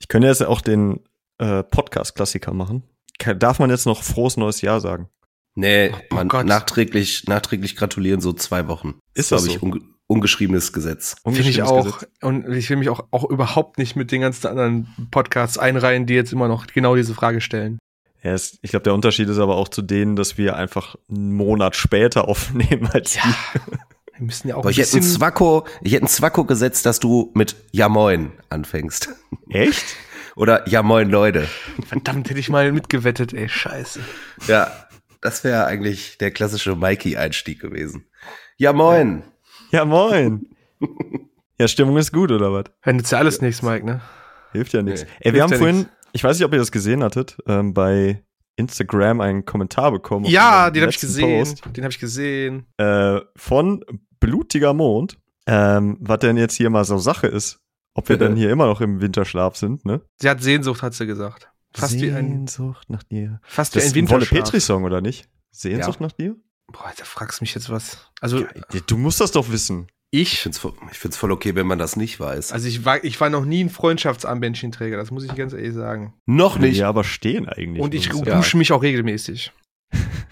Ich könnte jetzt auch den äh, Podcast-Klassiker machen. Darf man jetzt noch frohes neues Jahr sagen? Nee, oh, man Gott. nachträglich, nachträglich gratulieren so zwei Wochen. Ist das, glaube ich, unge ungeschriebenes Gesetz. Finde ich auch. Gesetz. Und ich will mich auch, auch überhaupt nicht mit den ganzen anderen Podcasts einreihen, die jetzt immer noch genau diese Frage stellen. Ja, es, ich glaube, der Unterschied ist aber auch zu denen, dass wir einfach einen Monat später aufnehmen als ja. die. Wir müssen ja auch Boah, ich hätte ein Zwacko, ich hätte ein Zwacko gesetzt, dass du mit Ja Moin anfängst. Echt? Oder Ja Moin Leute. Verdammt, hätte ich mal mitgewettet, ey, scheiße. Ja, das wäre eigentlich der klassische Mikey-Einstieg gewesen. Ja Moin. Ja Moin. ja, Stimmung ist gut, oder was? Ja, nützt ja alles nichts, Mike, ne? Hilft ja nichts. Nee. Ey, wir Hilft haben ja vorhin, nix. ich weiß nicht, ob ihr das gesehen hattet, ähm, bei Instagram einen Kommentar bekommen. Ja, den habe ich gesehen. Post, den habe ich gesehen. Äh, von blutiger Mond, ähm, was denn jetzt hier mal so Sache ist. Ob wir denn hier immer noch im Winterschlaf sind, ne? Sie hat Sehnsucht, hat sie gesagt. Fast Sehnsucht wie ein, nach dir. Fast das wie ein Winterschlaf. Wolle Petri-Song, oder nicht? Sehnsucht ja. nach dir? Boah, da fragst du mich jetzt was. Also. Ja, du musst das doch wissen. Ich, ich finde es ich find's voll okay, wenn man das nicht weiß. Also ich war, ich war noch nie ein Freundschaftsarmbändchenträger, das muss ich ganz ehrlich sagen. Noch nicht. Ja, aber stehen eigentlich. Und ich dusche mich auch regelmäßig.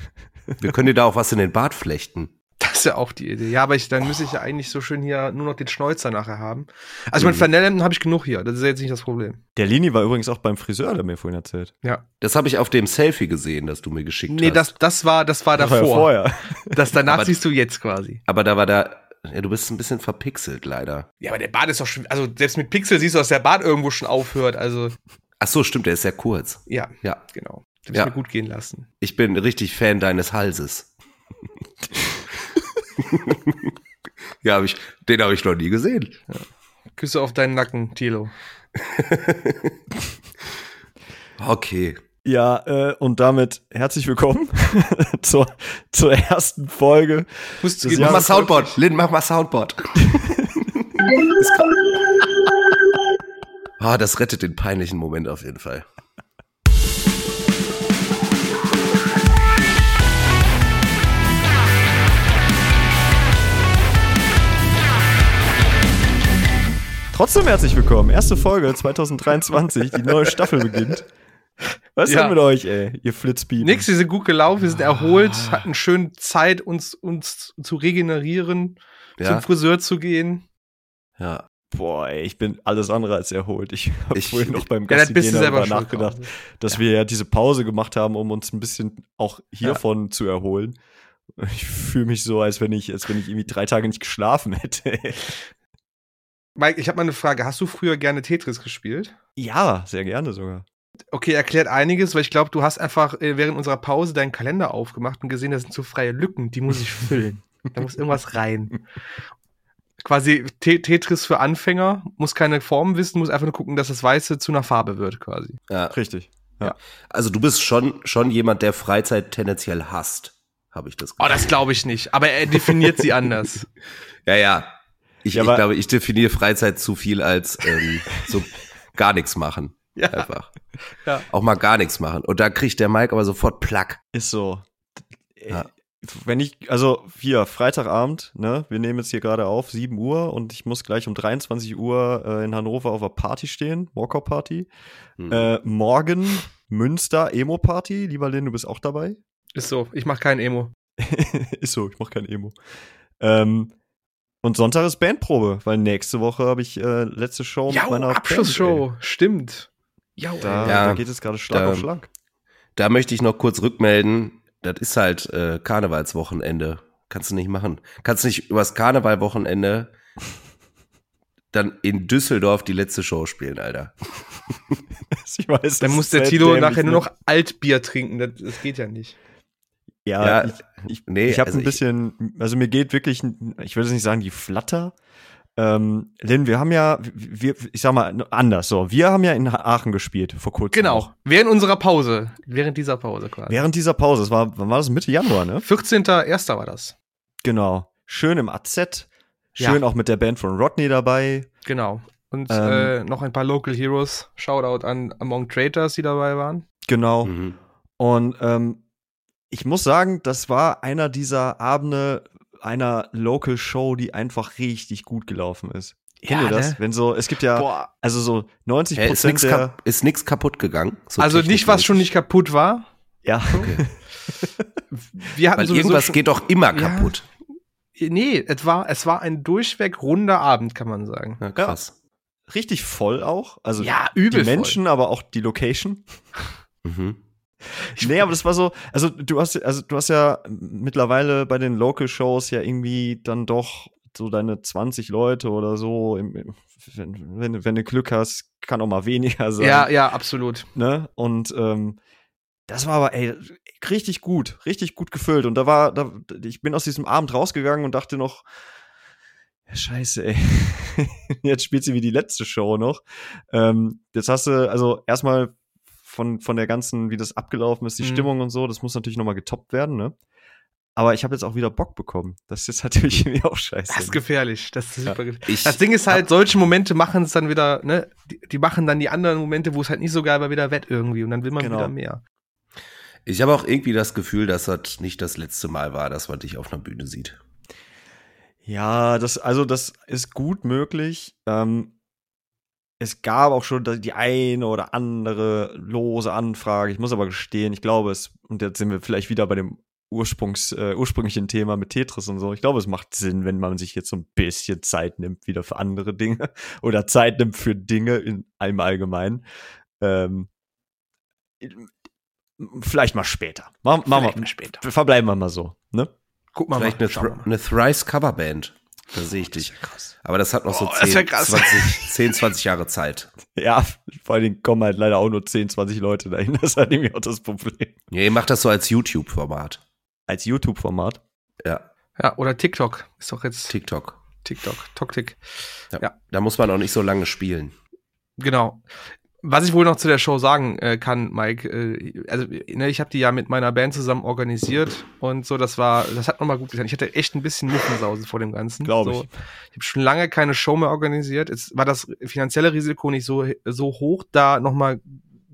Wir können dir da auch was in den Bart flechten. Das ist ja auch die Idee. Ja, aber ich, dann müsste ich ja eigentlich so schön hier nur noch den Schnäuzer nachher haben. Also mhm. mein Flanellhemden habe ich genug hier. Das ist ja jetzt nicht das Problem. Der Lini war übrigens auch beim Friseur, der mir vorhin erzählt. Ja. Das habe ich auf dem Selfie gesehen, das du mir geschickt nee, hast. Nee, das, das war, das war davor. Das war ja vorher. Das danach aber, siehst du jetzt quasi. Aber da war da, ja, du bist ein bisschen verpixelt, leider. Ja, aber der Bart ist doch schon, also selbst mit Pixel siehst du, dass der Bart irgendwo schon aufhört, also. Ach so, stimmt, der ist sehr kurz. Ja, ja, genau. Du ja. mir gut gehen lassen. Ich bin richtig Fan deines Halses. ja, hab ich, den habe ich noch nie gesehen. Ja. Küsse auf deinen Nacken, Tilo. okay. Ja, äh, und damit herzlich willkommen zur, zur ersten Folge. Musst mach mal Soundboard. Lynn, mach mal Soundboard. ah, das rettet den peinlichen Moment auf jeden Fall. Trotzdem herzlich willkommen. Erste Folge 2023, die neue Staffel beginnt. Was ist ja. denn mit euch, ey, ihr Flitzbieben? Nix, wir sind gut gelaufen, wir sind erholt, ah. hatten schön Zeit, uns, uns zu regenerieren, ja. zum Friseur zu gehen. Ja. Boah, ey, ich bin alles andere als erholt. Ich habe vorhin noch beim Gassi ja, darüber nachgedacht, dass ja. wir ja diese Pause gemacht haben, um uns ein bisschen auch hiervon zu erholen. Ich fühle mich so, als wenn ich, als wenn ich irgendwie drei Tage nicht geschlafen hätte. Mike, ich habe mal eine Frage. Hast du früher gerne Tetris gespielt? Ja, sehr gerne sogar. Okay, erklärt einiges, weil ich glaube, du hast einfach äh, während unserer Pause deinen Kalender aufgemacht und gesehen, da sind so freie Lücken, die muss ich füllen. da muss irgendwas rein. Quasi Tetris für Anfänger, muss keine Form wissen, muss einfach nur gucken, dass das Weiße zu einer Farbe wird, quasi. Ja, richtig. Ja. Also du bist schon, schon jemand, der Freizeit tendenziell hasst, habe ich das gesagt. Oh, das glaube ich nicht, aber er definiert sie anders. Ja, ja, ich, ja, ich glaube, ich definiere Freizeit zu viel als ähm, so gar nichts machen. Ja. Einfach. Ja. Auch mal gar nichts machen. Und da kriegt der Mike aber sofort Plack. Ist so. Ja. Wenn ich, also hier, Freitagabend, ne, wir nehmen jetzt hier gerade auf, 7 Uhr und ich muss gleich um 23 Uhr äh, in Hannover auf einer Party stehen, Walkout-Party. Hm. Äh, morgen Münster Emo-Party, lieber Lin, du bist auch dabei. Ist so, ich mach kein Emo. Ist so, ich mach kein Emo. Ähm, und Sonntag ist Bandprobe, weil nächste Woche habe ich äh, letzte Show mit meiner Abschlussshow, Band, stimmt. da, ja, da geht es gerade Schlag da, auf Schlag. Da möchte ich noch kurz rückmelden, das ist halt äh, Karnevalswochenende. Kannst du nicht machen. Kannst nicht übers Karnevalwochenende dann in Düsseldorf die letzte Show spielen, Alter. ich weiß, dann muss der Tilo nachher nur noch Altbier trinken. Das, das geht ja nicht. Ja, ja ich, ich, nee, ich habe also ein bisschen, also mir geht wirklich, ich würde nicht sagen, die Flatter. Ähm, Lynn, wir haben ja, wir, ich sag mal anders so, wir haben ja in Aachen gespielt vor kurzem. Genau, während unserer Pause, während dieser Pause quasi. Während dieser Pause, das war, wann war das? Mitte Januar, ne? 14.01. war das. Genau, schön im AZ, schön ja. auch mit der Band von Rodney dabei. Genau, und ähm, äh, noch ein paar Local Heroes, Shoutout an Among Traitors, die dabei waren. Genau, mhm. und ähm, ich muss sagen, das war einer dieser Abende einer Local Show, die einfach richtig gut gelaufen ist. Kennt ihr das? ne? Wenn so, es gibt ja, Boah. also so 90 Hä, ist Prozent nichts der, kap ist nix kaputt gegangen? So also nicht, was schon nicht kaputt war. ja, Wir hatten Weil irgendwas schon, geht doch immer Ja. kaputt. Nee, es war, es war ein durchweg runder Abend, kann man sagen. Ja, krass. richtig voll auch. Also Ja, die übel voll. Menschen, aber auch die Location. Mhm. Nee, aber das war so, also du hast, also du hast ja mittlerweile bei den Local Shows ja irgendwie dann doch so deine 20 Leute oder so. Im, wenn, wenn, wenn du Glück hast, kann auch mal weniger sein. Ja, ja, absolut. ne? Und ähm, das war aber, ey, richtig gut, richtig gut gefüllt. Und da war, da, ich bin aus diesem Abend rausgegangen und dachte noch, ja, scheiße, ey. Jetzt spielt sie wie die letzte Show noch. Ähm, jetzt hast du, also erstmal von, von der ganzen, wie das abgelaufen ist, die Mhm. Stimmung und so, das muss natürlich nochmal getoppt werden, ne? Aber ich habe jetzt auch wieder Bock bekommen. Das ist jetzt natürlich irgendwie auch scheiße. Das ist gefährlich. Das ist Ja. super gefährlich. Ich Das Ding ist halt, solche Momente machen es dann wieder, ne, die, die machen dann die anderen Momente, wo es halt nicht so geil war, wieder wett irgendwie und dann will man Genau. wieder mehr. Ich habe auch irgendwie das Gefühl, dass das nicht das letzte Mal war, dass man dich auf einer Bühne sieht. Ja, das, also das ist gut möglich. Ähm, es gab auch schon die eine oder andere lose Anfrage. Ich muss aber gestehen, ich glaube es, und jetzt sind wir vielleicht wieder bei dem Ursprungs, äh, ursprünglichen Thema mit Tetris und so. Ich glaube, es macht Sinn, wenn man sich jetzt so ein bisschen Zeit nimmt, wieder für andere Dinge oder Zeit nimmt für Dinge in einem Allgemeinen. Ähm, vielleicht mal später. Machen, machen Vielleicht wir, mal später. verbleiben wir mal so, ne? Guck mal, Vielleicht mal. eine, mal. eine Thrice Coverband. Da sehe ich dich. krass. Aber das hat noch so Oh, das 10, wär krass. 20, 10, 20 Jahre Zeit. Ja, vor allen Dingen kommen halt leider auch nur 10, 20 Leute dahin. Das ist halt irgendwie auch das Problem. Ja, ihr macht das so als YouTube-Format. Als YouTube-Format. Ja, Ja, oder TikTok. Ist doch jetzt TikTok. TikTok. Toktik. Ja. Ja. Da muss man auch nicht so lange spielen. Genau. Was ich wohl noch zu der Show sagen äh, kann, Mike, äh, also ne, ich habe die ja mit meiner Band zusammen organisiert und so, das war, das hat nochmal gut getan. Ich hatte echt ein bisschen Muffensause vor dem Ganzen. Glaub so, ich. Ich habe schon lange keine Show mehr organisiert. Jetzt war das finanzielle Risiko nicht so, so hoch. Da nochmal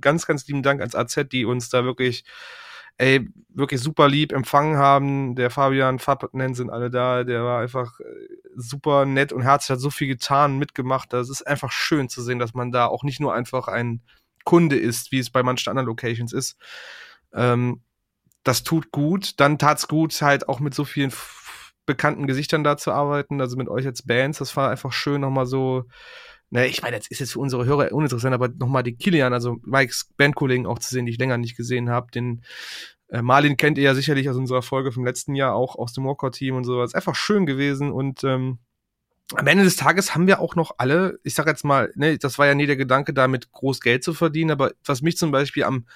ganz, ganz lieben Dank ans AZ, die uns da wirklich, ey, wirklich super lieb empfangen haben. Der Fabian, Fab nennen sind alle da. Der war einfach äh, super nett und herzlich, hat so viel getan, mitgemacht. Das ist einfach schön zu sehen, dass man da auch nicht nur einfach ein Kunde ist, wie es bei manchen anderen Locations ist. Ähm, das tut gut. Dann tat's gut, halt auch mit so vielen bekannten Gesichtern da zu arbeiten, also mit euch als Bands. Das war einfach schön, nochmal so. Ne, ich meine, das ist jetzt für unsere Hörer uninteressant, aber nochmal die Kilian, also Mikes Bandkollegen auch zu sehen, die ich länger nicht gesehen habe. Den äh, Marlin kennt ihr ja sicherlich aus unserer Folge vom letzten Jahr, auch aus dem Walkout-Team und sowas. Einfach schön gewesen und ähm, am Ende des Tages haben wir auch noch alle, ich sag jetzt mal, ne, das war ja nie der Gedanke, damit groß Geld zu verdienen, aber was mich zum Beispiel am,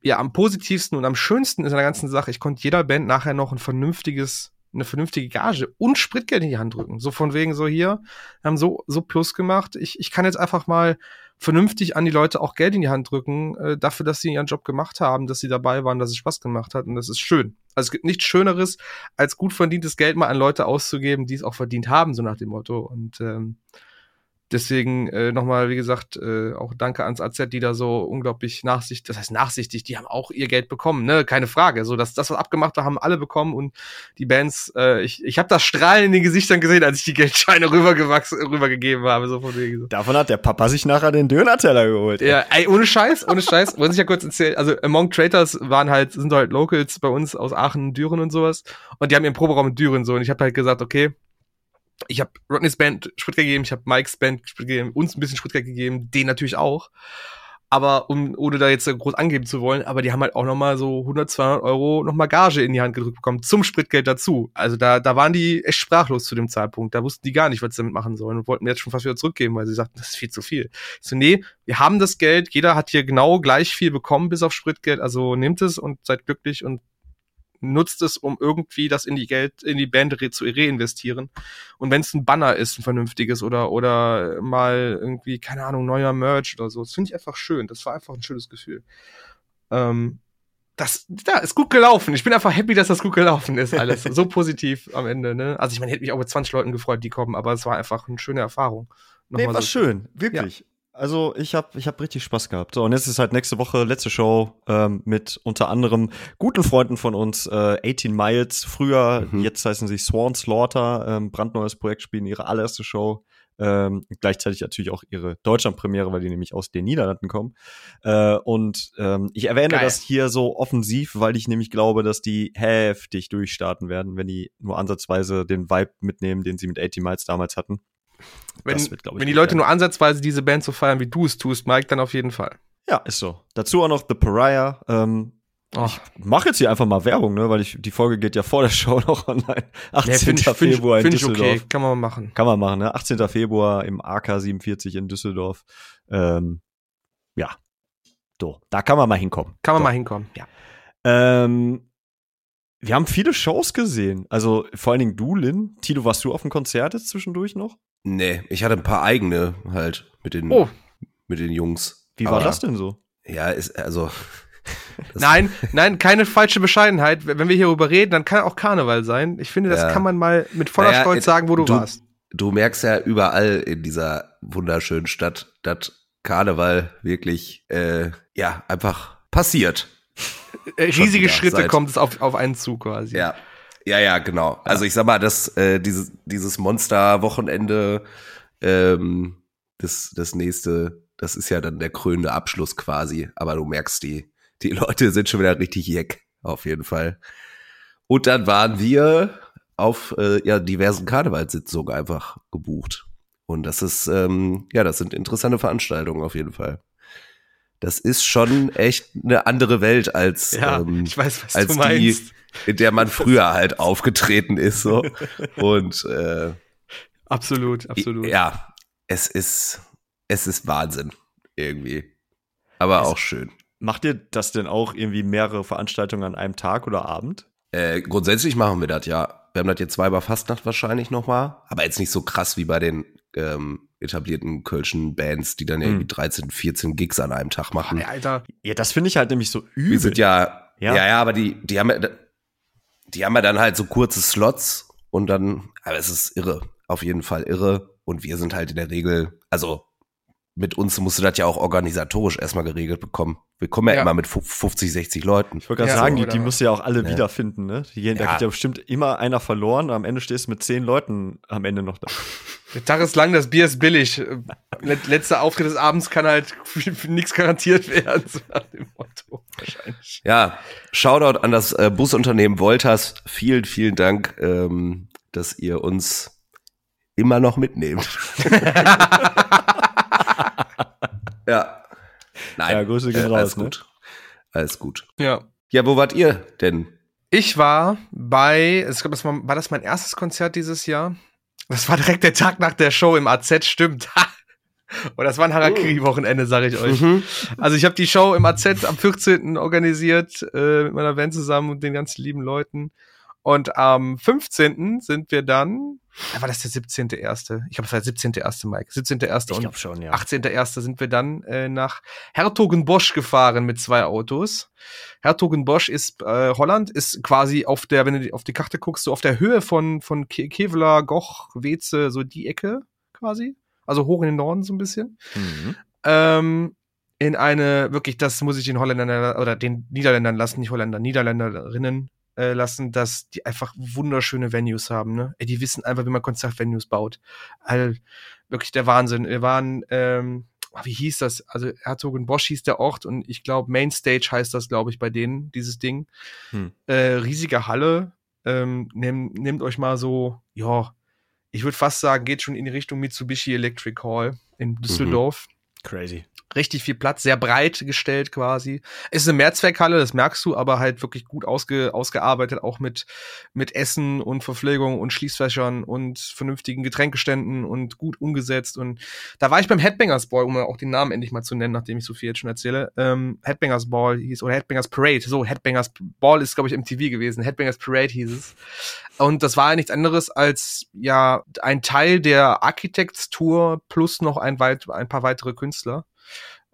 ja, am positivsten und am schönsten ist an der ganzen Sache, ich konnte jeder Band nachher noch ein vernünftiges, eine vernünftige Gage und Spritgeld in die Hand drücken. So von wegen so hier, wir haben so, so Plus gemacht. Ich, ich kann jetzt einfach mal vernünftig an die Leute auch Geld in die Hand drücken, äh, dafür, dass sie ihren Job gemacht haben, dass sie dabei waren, dass es Spaß gemacht hat und das ist schön. Also es gibt nichts Schöneres, als gut verdientes Geld mal an Leute auszugeben, die es auch verdient haben, so nach dem Motto. Und ähm, deswegen äh, nochmal, wie gesagt, äh, auch danke ans AZ, die da so unglaublich nachsichtig, das heißt nachsichtig, die haben auch ihr Geld bekommen, ne, keine Frage. So, dass das, was abgemacht war, haben alle bekommen und die Bands, äh, ich, ich habe das Strahlen in den Gesichtern gesehen, als ich die Geldscheine rübergewachsen, rübergegeben habe, so von wegen. Davon hat der Papa sich nachher den Döner-Teller geholt. Ja, ey, ohne Scheiß, ohne Scheiß. Muss ich ja kurz erzählen. Also, Among Traitors waren halt, sind halt Locals bei uns aus Aachen, Düren und sowas. Und die haben ihren Proberaum in Düren so. Und ich habe halt gesagt, okay, ich habe Rodneys Band Spritgeld gegeben, ich habe Mikes Band Spritgeld gegeben, uns ein bisschen Spritgeld gegeben, den natürlich auch. Aber um, ohne da jetzt groß angeben zu wollen, aber die haben halt auch nochmal so 100, 200 Euro nochmal Gage in die Hand gedrückt bekommen, zum Spritgeld dazu. Also da, da waren die echt sprachlos zu dem Zeitpunkt. Da wussten die gar nicht, was sie damit machen sollen und wollten mir jetzt schon fast wieder zurückgeben, weil sie sagten, das ist viel zu viel. So, nee, wir haben das Geld, jeder hat hier genau gleich viel bekommen, bis auf Spritgeld, also nehmt es und seid glücklich und nutzt es, um irgendwie das in die Geld, in die Band re zu reinvestieren. Und wenn es ein Banner ist, ein vernünftiges oder, oder mal irgendwie, keine Ahnung, neuer Merch oder so, das finde ich einfach schön. Das war einfach ein schönes Gefühl. Ähm, das, ja, ist gut gelaufen. Ich bin einfach happy, dass das gut gelaufen ist, alles. so positiv am Ende, ne? Also ich meine, hätte mich auch mit 20 Leuten gefreut, die kommen, aber es war einfach eine schöne Erfahrung. Nee, Nochmal war so. schön, wirklich. Also ich habe ich hab richtig Spaß gehabt. So, und jetzt ist halt nächste Woche letzte Show ähm, mit unter anderem guten Freunden von uns, äh, 18 Miles, früher, Mhm. jetzt heißen sie Swan Slaughter, ähm, brandneues Projekt, spielen ihre allererste Show Ähm, gleichzeitig natürlich auch ihre Deutschlandpremiere, weil die nämlich aus den Niederlanden kommen. Äh, und ähm, ich erwähne Geil. das hier so offensiv, weil ich nämlich glaube, dass die heftig durchstarten werden, wenn die nur ansatzweise den Vibe mitnehmen, den sie mit 80 Miles damals hatten. Wenn, wird, ich, wenn die Leute werden. nur ansatzweise diese Band so feiern, wie du es tust, Mike, dann auf jeden Fall. Ja, ist so. Dazu auch noch The Pariah. Ähm, Oh, mach jetzt hier einfach mal Werbung, ne, weil ich die Folge geht ja vor der Show noch online. 18. nee, finde ich, find ich, Februar in find ich Düsseldorf. okay. Kann man machen. Kann man machen, ne? 18. Februar im AK 47 in Düsseldorf. Ähm, ja. So, da kann man mal hinkommen. Kann man so. mal hinkommen. Ja. Ähm, wir haben viele Shows gesehen. Also vor allen Dingen du, Lin. Tito, warst du auf dem Konzert jetzt zwischendurch noch? Nee, ich hatte ein paar eigene halt mit den, Oh, mit den Jungs. Wie war Aber- das denn so? Ja, ist, also. nein, nein, keine falsche Bescheidenheit. Wenn wir hierüber reden, dann kann auch Karneval sein. Ich finde, das Ja. kann man mal mit voller Naja, Stolz sagen, wo du, du- warst. Du merkst ja überall in dieser wunderschönen Stadt, dass Karneval wirklich, äh, ja, einfach passiert. Äh, riesige Schritte seit- kommt es auf, auf einen zu quasi. Ja. Ja, ja, genau. Also ich sag mal, das, äh, dieses, dieses Monster-Wochenende, ähm, das, das nächste, das ist ja dann der krönende Abschluss quasi. Aber du merkst, die, die Leute sind schon wieder richtig jeck, auf jeden Fall. Und dann waren wir auf äh, ja, diversen Karnevalssitzungen einfach gebucht. Und das ist, ähm, ja, das sind interessante Veranstaltungen auf jeden Fall. Das ist schon echt eine andere Welt als, Ja, ähm, ich weiß, was als du die, meinst. In der man früher halt aufgetreten ist. So. Und äh, Absolut, absolut. ja, es ist, es ist Wahnsinn irgendwie. Aber Es- auch schön. Macht ihr das denn auch irgendwie mehrere Veranstaltungen an einem Tag oder Abend? Äh, grundsätzlich machen wir das ja. Wir haben das jetzt zweimal Fastnacht wahrscheinlich nochmal, aber jetzt nicht so krass wie bei den ähm, etablierten kölschen Bands, die dann irgendwie Hm. 13, 14 Gigs an einem Tag machen. Alter, Ja, das finde ich halt nämlich so übel. Wir sind ja, Ja. ja, ja, aber die, die haben die haben ja dann halt so kurze Slots und dann, aber es ist irre, auf jeden Fall irre. Und wir sind halt in der Regel, also mit uns musst du das ja auch organisatorisch erstmal geregelt bekommen. Wir kommen ja, Ja. immer mit fu- 50, 60 Leuten. Ich wollte gerade Ja, sagen, so, die, die musst du ja auch alle Ja. wiederfinden, ne? Die, gehen- Da geht ja bestimmt immer einer verloren am Ende stehst du mit zehn Leuten am Ende noch da. der Tag ist lang, das Bier ist billig. Let- Letzter Auftritt des Abends kann halt nichts garantiert werden, so nach dem Motto. Wahrscheinlich. Ja, Shoutout an das äh, Busunternehmen Voltas. Vielen, vielen Dank, ähm, dass ihr uns immer noch mitnehmt. ja. Nein. Ja, Grüße gehen äh, raus, Alles ne? gut. Alles gut. Ja. Ja, wo wart ihr denn? Ich war bei, ich glaube, das war, war das mein erstes Konzert dieses Jahr? Das war direkt der Tag nach der Show im AZ, stimmt. Und das war ein Harakiri-Wochenende, sage ich euch. Mhm. Also ich habe die Show im AZ am 14. organisiert, äh, mit meiner Band zusammen und den ganzen lieben Leuten. Und am 15. sind wir dann, war das der 17.1.? Ich glaube, es war der 17.1. Mike. 17.1. und schon, ja. 18.01. sind wir dann äh, nach Hertogenbosch gefahren mit zwei Autos. Hertogenbosch ist äh, Holland, ist quasi auf der, wenn du auf die Karte guckst, so auf der Höhe von, von Ke Kevlar, Goch, Weze, so die Ecke quasi. Also hoch in den Norden so ein bisschen. Mhm. Ähm, in eine, wirklich, das muss ich den Holländern oder den Niederländern lassen, nicht Holländer, Niederländerinnen äh, lassen, dass die einfach wunderschöne Venues haben. Ne? Ey, die wissen einfach, wie man Konzertvenues baut. Also, wirklich der Wahnsinn. Wir waren, ähm, ah, wie hieß das? Also Herzogenbosch hieß der Ort und ich glaube Mainstage heißt das, glaube ich, bei denen, dieses Ding. Hm. Äh, riesige Halle. Ähm, nehm, nehmt euch mal so, ja, ich würde fast sagen, geht schon in die Richtung Mitsubishi Electric Hall in Düsseldorf Crazy. Richtig viel Platz, sehr breit gestellt quasi. Ist eine Mehrzweckhalle, das merkst du, aber halt wirklich gut ausge, ausgearbeitet, auch mit, mit Essen und Verpflegung und Schließfächern und vernünftigen Getränkeständen und gut umgesetzt. Und da war ich beim Headbangers Ball, um auch den Namen endlich mal zu nennen, nachdem ich so viel jetzt schon erzähle. Ähm, Headbangers Ball hieß, oder Headbangers Parade, so, Headbangers Ball ist, glaube ich, MTV gewesen. Headbangers Parade hieß es. Und das war nichts anderes als ja ein Teil der Architects Tour plus noch ein, weit, ein paar weitere Künstler.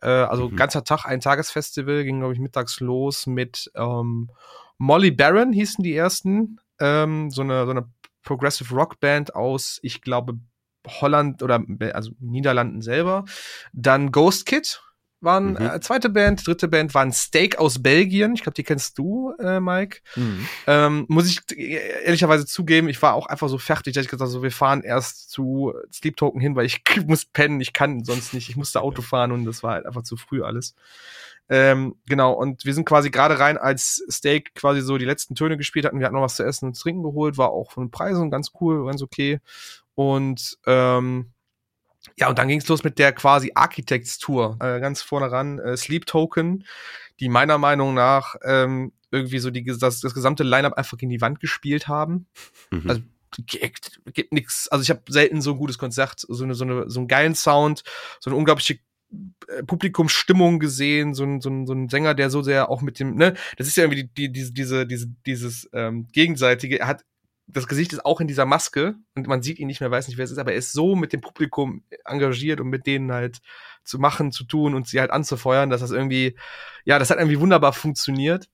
Äh, also Mhm. ganzer Tag, ein Tagesfestival, ging, glaube ich, mittags los mit ähm, Molly Baron hießen die ersten. Ähm, so, eine, so eine Progressive Rock Band aus, ich glaube, Holland oder also Niederlanden selber. Dann Ghost Kid waren Mhm. äh, zweite Band, dritte Band waren Steak aus Belgien. Ich glaube, die kennst du, äh, Mike. Mhm. Ähm, muss ich äh, ehrlicherweise zugeben, ich war auch einfach so fertig, dass ich gesagt habe, so, wir fahren erst zu Sleep Token hin, weil ich muss pennen, ich kann sonst nicht, ich musste Auto fahren und das war halt einfach zu früh alles. Ähm, genau, und wir sind quasi gerade rein, als Steak quasi so die letzten Töne gespielt hatten. Wir hatten noch was zu essen und zu trinken geholt, war auch von den Preisen ganz cool, ganz okay. Und ähm, ja, und dann ging's los mit der quasi Architects Tour. Äh, ganz vorne ran, äh, Sleep Token, die meiner Meinung nach ähm, irgendwie so die, das, das gesamte Line-Up einfach gegen die Wand gespielt haben. Mhm. Also, gibt, gibt nix. Also ich habe selten so ein gutes Konzert, so eine, so eine, so einen geilen Sound, so eine unglaubliche äh, Publikumsstimmung gesehen, so ein, so, ein, so ein Sänger, der so sehr auch mit dem, ne, das ist ja irgendwie die, die, diese, diese, diese, dieses ähm, gegenseitige, er hat das Gesicht ist auch in dieser Maske und man sieht ihn nicht mehr, weiß nicht, wer es ist, aber er ist so mit dem Publikum engagiert und mit denen halt zu machen, zu tun und sie halt anzufeuern, dass das irgendwie, ja, das hat irgendwie wunderbar funktioniert.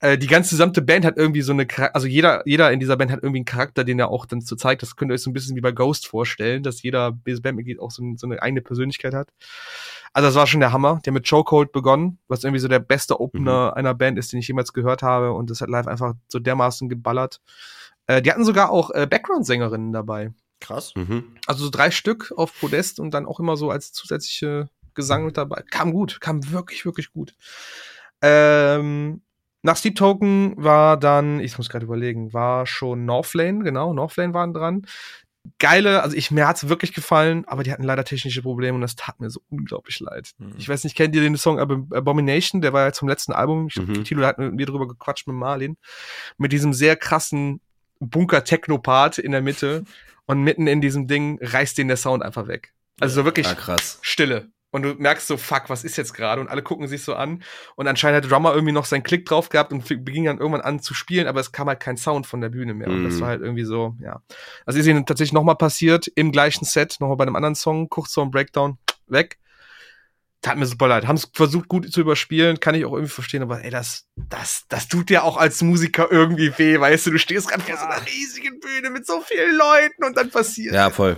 Äh, die ganze gesamte Band hat irgendwie so eine, also jeder, jeder in dieser Band hat irgendwie einen Charakter, den er auch dann so zeigt. Das könnt ihr euch so ein bisschen wie bei Ghost vorstellen, dass jeder Bandmitglied auch so, ein, so eine eigene Persönlichkeit hat. Also das war schon der Hammer. Der mit Chokehold begonnen, was irgendwie so der beste Opener einer Band ist, den ich jemals gehört habe. Und das hat live einfach so dermaßen geballert. Äh, die hatten sogar auch äh, Background-Sängerinnen dabei. Krass. Mhm. Also so drei Stück auf Podest und dann auch immer so als zusätzliche Gesang mit dabei. Kam gut, kam wirklich, wirklich gut. Ähm, nach Steep Token war dann, ich muss gerade überlegen, war schon Northlane, genau, Northlane waren dran. Geile, also ich, mir hat's wirklich gefallen, aber die hatten leider technische Probleme und das tat mir so unglaublich leid. Mhm. Ich weiß nicht, kennt ihr den Song Ab Abomination? Der war ja zum letzten Album. Ich, Mhm. Tilo hat mit mir drüber gequatscht mit Marlin. Mit diesem sehr krassen Bunker-Techno-Part in der Mitte und mitten in diesem Ding reißt den der Sound einfach weg. Also so wirklich Ah, krass. Stille. Und du merkst so, fuck, was ist jetzt gerade? Und alle gucken sich so an. Und anscheinend hat der Drummer irgendwie noch seinen Klick drauf gehabt und beging dann irgendwann an zu spielen, aber es kam halt kein Sound von der Bühne mehr. Und das Mhm. war halt irgendwie so, ja. Also ist ihnen tatsächlich nochmal passiert, im gleichen Set, nochmal bei einem anderen Song, kurz vor dem Breakdown, weg. Tat mir super leid. Haben es versucht gut zu überspielen, kann ich auch irgendwie verstehen, aber ey, das, das, das tut dir auch als Musiker irgendwie weh, weißt du, du stehst gerade vor so einer riesigen Bühne mit so vielen Leuten und dann passiert. Ja, voll.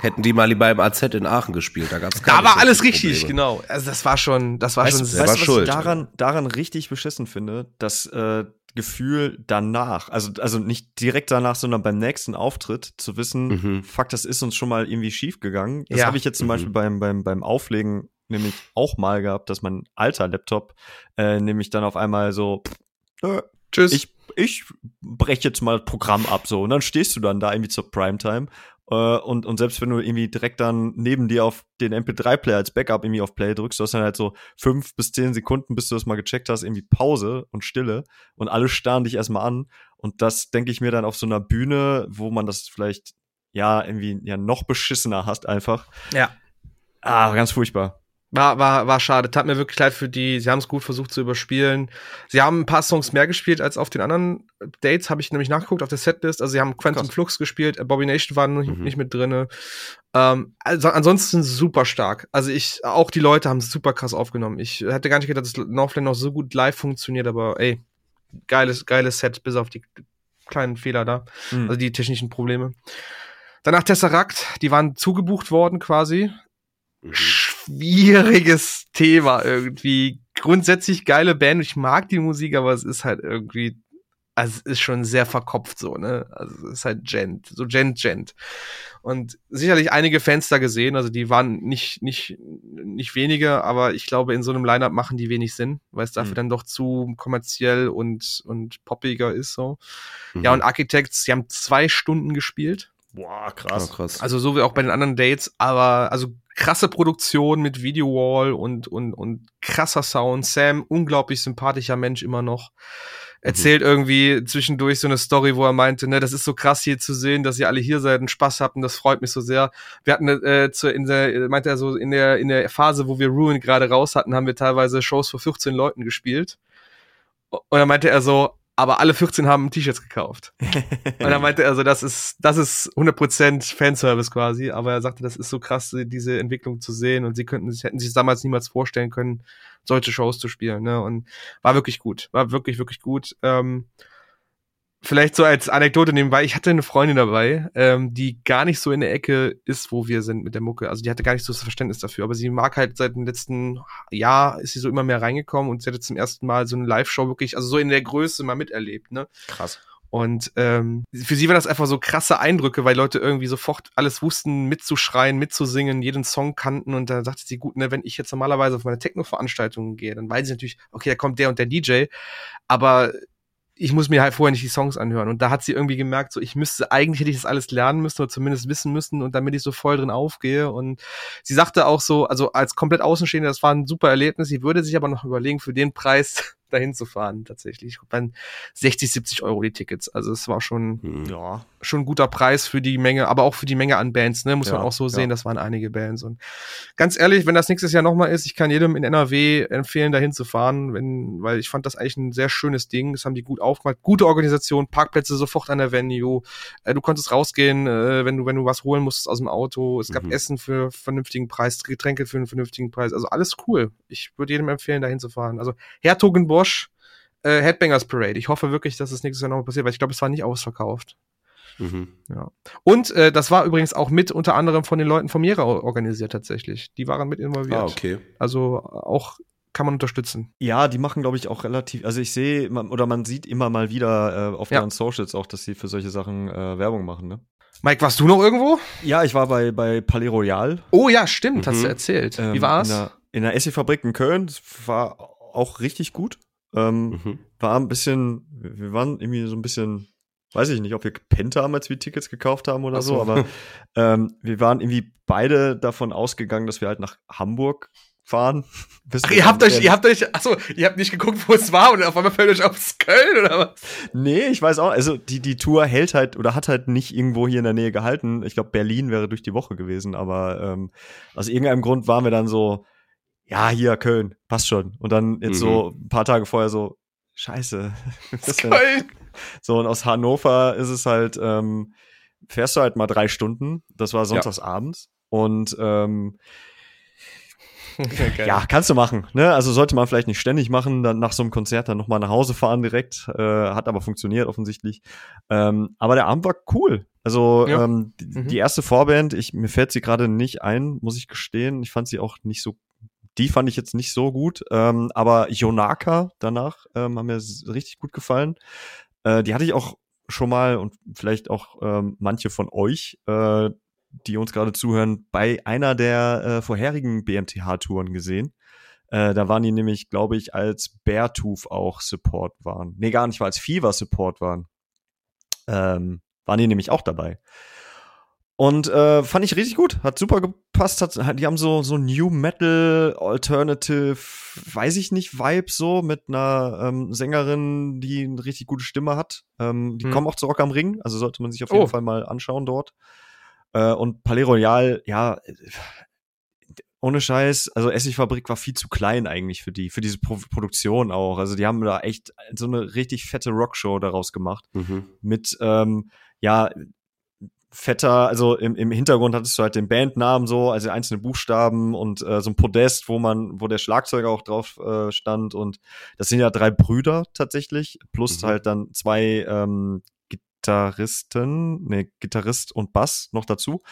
Hätten die mal lieber im AZ in Aachen gespielt, da gab's Da keine war alles solchen richtig, Probleme. genau. Also das war schon, das war Weißt, schon du, der weißt was schuld. ich daran, daran richtig beschissen finde? Das äh, Gefühl danach, also, also nicht direkt danach, sondern beim nächsten Auftritt zu wissen, Mhm. fuck, das ist uns schon mal irgendwie schief gegangen. Das Ja. habe ich jetzt zum Mhm. Beispiel beim, beim, beim Auflegen nämlich auch mal gehabt, dass mein alter Laptop äh, nämlich dann auf einmal so, pff, äh, Tschüss. ich, ich breche jetzt mal das Programm ab so und dann stehst du dann da irgendwie zur Primetime äh, und, und selbst wenn du irgendwie direkt dann neben dir auf den MP3-Player als Backup irgendwie auf Play drückst, du hast dann halt so fünf bis zehn Sekunden, bis du das mal gecheckt hast, irgendwie Pause und Stille und alle starren dich erstmal an und das denke ich mir dann auf so einer Bühne, wo man das vielleicht ja irgendwie ja noch beschissener hast einfach. ja. Ah, ganz furchtbar. War, war, war schade. Tat mir wirklich leid für die. Sie haben es gut versucht zu überspielen. Sie haben ein paar Songs mehr gespielt als auf den anderen Dates, habe ich nämlich nachgeguckt auf der Setlist. Also sie haben Quantum Krass. Flux gespielt, Abomination war nicht, Mhm. nicht mit drinne. Ähm, also ansonsten super stark. Also ich, auch die Leute haben es super krass aufgenommen. Ich hätte gar nicht gedacht, dass Northland noch so gut live funktioniert, aber ey, geiles, geiles Set, bis auf die kleinen Fehler da. Mhm. Also die technischen Probleme. Danach Tesseract, die waren zugebucht worden quasi. Mhm. Schwieriges Thema irgendwie. Grundsätzlich geile Band, ich mag die Musik, aber es ist halt irgendwie, also es ist schon sehr verkopft so, ne? Also es ist halt Gent, so Gent, Gent. Und sicherlich einige Fans da gesehen, also die waren nicht, nicht, nicht wenige, aber ich glaube, in so einem Line-Up machen die wenig Sinn, weil es dafür Mhm. dann doch zu kommerziell und, und poppiger ist so. Mhm. Ja, und Architects, die haben zwei Stunden gespielt. Boah, Ah, krass. krass. Also so wie auch bei den anderen Dates, aber also krasse Produktion mit Video-Wall und, und, und krasser Sound. Sam, unglaublich sympathischer Mensch immer noch. Erzählt irgendwie zwischendurch so eine Story, wo er meinte, ne, das ist so krass hier zu sehen, dass ihr alle hier seid und Spaß habt und das freut mich so sehr. Wir hatten äh, zu, in der, meinte er so, in der, in der Phase, wo wir Ruin gerade raus hatten, haben wir teilweise Shows vor 14 Leuten gespielt. Und dann meinte er so, aber alle 14 haben T-Shirts gekauft. Und dann meinte er so, das ist, das ist 100% Fanservice quasi, aber er sagte, das ist so krass, diese Entwicklung zu sehen. Und sie könnten sich, hätten sich damals niemals vorstellen können, solche Shows zu spielen, ne, und war wirklich gut, war wirklich, wirklich gut, ähm, Vielleicht so als Anekdote nebenbei, ich hatte eine Freundin dabei, ähm, die gar nicht so in der Ecke ist, wo wir sind mit der Mucke. Also die hatte gar nicht so das Verständnis dafür. Aber sie mag halt seit dem letzten Jahr ist sie so immer mehr reingekommen und sie hatte zum ersten Mal so eine Live-Show wirklich, also so in der Größe mal miterlebt, ne? Krass. Und ähm, für sie waren das einfach so krasse Eindrücke, weil Leute irgendwie sofort alles wussten, mitzuschreien, mitzusingen, jeden Song kannten. Und da sagte sie, gut, ne, wenn ich jetzt normalerweise auf meine Techno-Veranstaltungen gehe, dann weiß ich natürlich, okay, da kommt der und der DJ. Aber ich muss mir halt vorher nicht die Songs anhören. Und da hat sie irgendwie gemerkt, so ich müsste, eigentlich hätte ich das alles lernen müssen oder zumindest wissen müssen und damit ich so voll drin aufgehe. Und sie sagte auch so, also als komplett Außenstehende, das war ein super Erlebnis. Sie würde sich aber noch überlegen, für den Preis dahin zu fahren, tatsächlich. Ich glaube, 60, 70 Euro die Tickets. Also es war schon, Hm. Ja. Schon ein guter Preis für die Menge, aber auch für die Menge an Bands, ne? Muss Ja, man auch so ja. sehen, das waren einige Bands. Und ganz ehrlich, wenn das nächstes Jahr nochmal ist, ich kann jedem in NRW empfehlen, dahin zu fahren, wenn, weil ich fand das eigentlich ein sehr schönes Ding. Das haben die gut aufgemacht. Gute Organisation, Parkplätze sofort an der Venue. Äh, du konntest rausgehen, äh, wenn du, wenn du was holen musstest aus dem Auto. Es gab Mhm. Essen für vernünftigen Preis, Getränke für einen vernünftigen Preis. Also alles cool. Ich würde jedem empfehlen, dahin zu fahren. Also Hertogenbosch, äh, Headbangers Parade. Ich hoffe wirklich, dass es nächstes Jahr nochmal passiert, weil ich glaube, es war nicht ausverkauft. Mhm. Und äh, das war übrigens auch mit unter anderem von den Leuten vom Jera organisiert tatsächlich. Die waren mit involviert. Ah, okay. Also auch kann man unterstützen. Ja, die machen, glaube ich, auch relativ, also ich sehe, oder man sieht immer mal wieder äh, auf Ja. deren Socials auch, dass sie für solche Sachen äh, Werbung machen, ne? Mike, warst du noch irgendwo? Ja, ich war bei, bei Palais Royal. Oh ja, stimmt, hast Mhm. du erzählt. ähm, Wie war's? In der, in der Essigfabrik in Köln. Das war auch richtig gut. Ähm, Mhm. war ein bisschen, wir waren irgendwie so ein bisschen, weiß ich nicht, ob wir gepennt haben, als wir Tickets gekauft haben oder so, so. aber ähm, wir waren irgendwie beide davon ausgegangen, dass wir halt nach Hamburg fahren. Ach, ihr habt euch, ihr habt euch, achso, ihr habt nicht geguckt, wo es war und auf einmal fällt euch aufs Köln oder was? Nee, ich weiß auch, also die, die Tour hält halt oder hat halt nicht irgendwo hier in der Nähe gehalten. Ich glaube, Berlin wäre durch die Woche gewesen, aber ähm, aus irgendeinem Grund waren wir dann so, ja, hier, Köln, passt schon. Und dann jetzt so ein paar Tage vorher so, scheiße. was ist? Köln. So, und aus Hannover ist es halt, ähm, fährst du halt mal drei Stunden. Das war sonntags abends. Und ähm, Geil. ja, kannst du machen. Ne? Also sollte man vielleicht nicht ständig machen, dann nach so einem Konzert dann nochmal nach Hause fahren direkt. Äh, hat aber funktioniert offensichtlich. Ähm, aber der Abend war cool. Also Ja. ähm, die, Mhm. die erste Vorband, ich, mir fällt sie gerade nicht ein, muss ich gestehen. Ich fand sie auch nicht so, die fand ich jetzt nicht so gut. Ähm, aber Jonaka danach ähm, haben mir richtig gut gefallen. Äh, die hatte ich auch schon mal und vielleicht auch ähm, manche von euch, äh, die uns gerade zuhören, bei einer der äh, vorherigen BMTH-Touren gesehen. Äh, da waren die nämlich, glaube ich, als Beartooth auch Support waren. Nee, gar nicht, weil als Fever Support waren. Ähm, waren die nämlich auch dabei. Und äh, fand ich richtig gut, hat super gepasst. Hat, die haben so so New Metal Alternative, weiß ich nicht, Vibe so mit einer ähm, Sängerin, die eine richtig gute Stimme hat. Ähm, die Hm. kommen auch zu Rock am Ring, also sollte man sich auf Oh. jeden Fall mal anschauen dort. Äh, und Palais Royal, ja, ohne Scheiß, also Essigfabrik war viel zu klein eigentlich für die, für diese Pro Produktion auch. Also die haben da echt so eine richtig fette Rockshow daraus gemacht Mhm. mit ähm, ja fetter, also im, im Hintergrund hattest du halt den Bandnamen so, also einzelne Buchstaben und äh, so ein Podest, wo man, wo der Schlagzeuger auch drauf äh, stand und das sind ja drei Brüder tatsächlich, plus Mhm. halt dann zwei ähm, Gitarristen, ne, Gitarrist und Bass noch dazu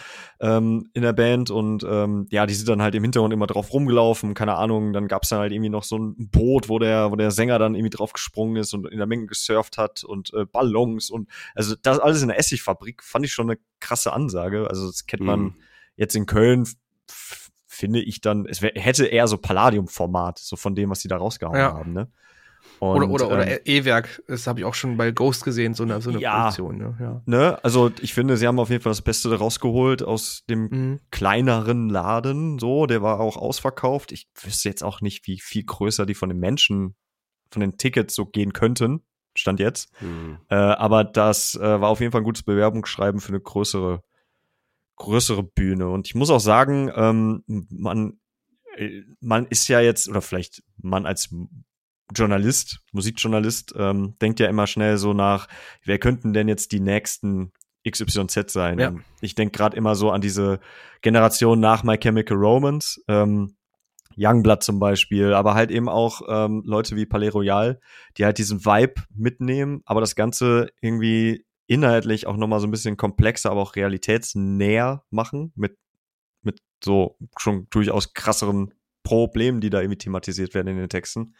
ähm, in der Band und ähm, ja, die sind dann halt im Hintergrund immer drauf rumgelaufen, keine Ahnung, dann gab's dann halt irgendwie noch so ein Boot, wo der, wo der Sänger dann irgendwie drauf gesprungen ist und in der Menge gesurft hat und äh, Ballons und also das alles in der Essigfabrik fand ich schon eine krasse Ansage, also das kennt man Mhm. jetzt in Köln finde ich dann, es wär, hätte eher so Palladium-Format, so von dem, was die da rausgehauen Ja. haben, ne? Oder, Und, oder, oder ähm, E-Werk, das habe ich auch schon bei Ghost gesehen, so eine, so eine Ja. Produktion. Ne? Ja. ne, also ich finde, sie haben auf jeden Fall das Beste rausgeholt aus dem Mhm. kleineren Laden, so, der war auch ausverkauft. Ich wüsste jetzt auch nicht, wie viel größer die von den Menschen, von den Tickets so gehen könnten, stand jetzt. Mhm. Äh, aber das äh, war auf jeden Fall ein gutes Bewerbungsschreiben für eine größere, größere Bühne. Und ich muss auch sagen, ähm, man, äh, man ist ja jetzt, oder vielleicht man als Journalist, Musikjournalist, ähm, denkt ja immer schnell so nach, wer könnten denn jetzt die nächsten XYZ sein? Ja. Und ich denke gerade immer so an diese Generation nach My Chemical Romance. Ähm, Youngblood zum Beispiel, aber halt eben auch ähm, Leute wie Palais Royal, die halt diesen Vibe mitnehmen, aber das Ganze irgendwie inhaltlich auch nochmal so ein bisschen komplexer, aber auch realitätsnäher machen mit, mit so schon durchaus krasseren Problemen, die da irgendwie thematisiert werden in den Texten.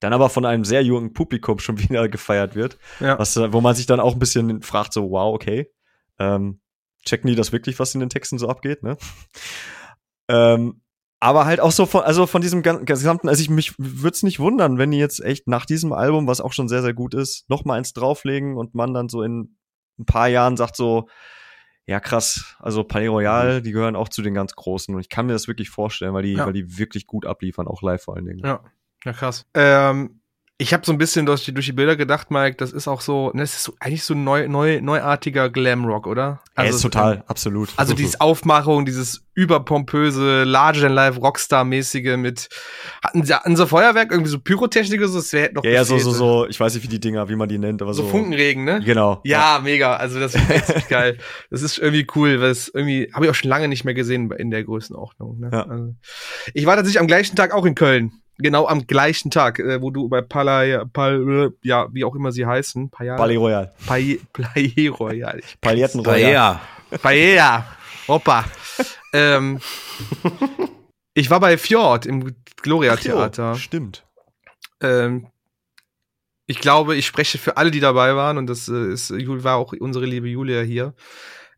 Dann aber von einem sehr jungen Publikum schon wieder gefeiert wird, Ja. was, äh, wo man sich dann auch ein bisschen fragt, so, wow, okay, ähm, checken die das wirklich, was in den Texten so abgeht, ne? ähm, aber halt auch so von, also von diesem gesamten, also ich mich würde es nicht wundern, wenn die jetzt echt nach diesem Album, was auch schon sehr, sehr gut ist, noch mal eins drauflegen und man dann so in ein paar Jahren sagt so, ja krass, also Palais Royal, die gehören auch zu den ganz Großen und ich kann mir das wirklich vorstellen, weil die, Ja. weil die wirklich gut abliefern, auch live vor allen Dingen. Ja, ja krass. Ähm, ich habe so ein bisschen durch die, durch die Bilder gedacht, Mike, das ist auch so, ne, das ist so, eigentlich so neu, neu, neuartiger Glamrock, oder? Ja, ist total, absolut. Also dieses Aufmachung, dieses überpompöse, larger than life Rockstar-mäßige mit, hatten sie, hatten sie Feuerwerk, irgendwie so Pyrotechnik oder so, das wäre noch ja, ja, so, so, gefehlt. so, ich weiß nicht, wie die Dinger, wie man die nennt, aber so so. Funkenregen, ne? Genau. Ja, mega. Also das ist geil. Das ist irgendwie cool, weil es irgendwie habe ich auch schon lange nicht mehr gesehen in der Größenordnung. Ne? Ja. Also, ich war tatsächlich am gleichen Tag auch in Köln. Genau am gleichen Tag, äh, wo du bei Palais, Pal, ja, wie auch immer sie heißen, Paya, Palais Royal. Palais, Palais Royal. Pailletten Royal. Paella. Hoppa. ähm, ich war bei Fjord im Gloria Theater. Stimmt. Ähm, ich glaube, ich spreche für alle, die dabei waren, und das äh, ist, war auch unsere liebe Julia hier.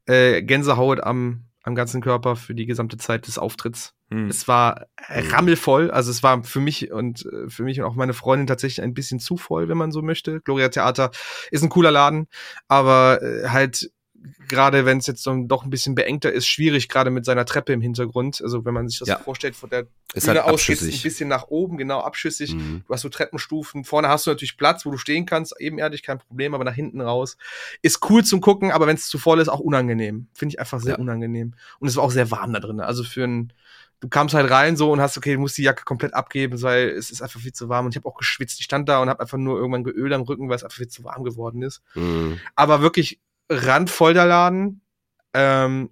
Äh, Gänsehaut am, am ganzen Körper für die gesamte Zeit des Auftritts. Hm. Es war rammelvoll, also es war für mich und äh, für mich und auch meine Freundin tatsächlich ein bisschen zu voll, wenn man so möchte. Gloria Theater ist ein cooler Laden, aber äh, halt gerade wenn es jetzt so doch ein bisschen beengter ist, schwierig, gerade mit seiner Treppe im Hintergrund. Also wenn man sich das Ja. vorstellt, von der ist halt Bühne aus geht's ein bisschen nach oben, genau abschüssig. Mhm. Du hast so Treppenstufen. Vorne hast du natürlich Platz, wo du stehen kannst, ebenerdig, kein Problem, aber nach hinten raus. Ist cool zum Gucken, aber wenn es zu voll ist, auch unangenehm. Finde ich einfach sehr Ja. unangenehm. Und es war auch sehr warm da drin. Also für ein, du kamst halt rein so und hast, okay, du musst die Jacke komplett abgeben, weil es ist einfach viel zu warm. Und ich habe auch geschwitzt. Ich stand da und habe einfach nur irgendwann geölt am Rücken, weil es einfach viel zu warm geworden ist. Mhm. Aber wirklich randvoll der Laden. Ähm,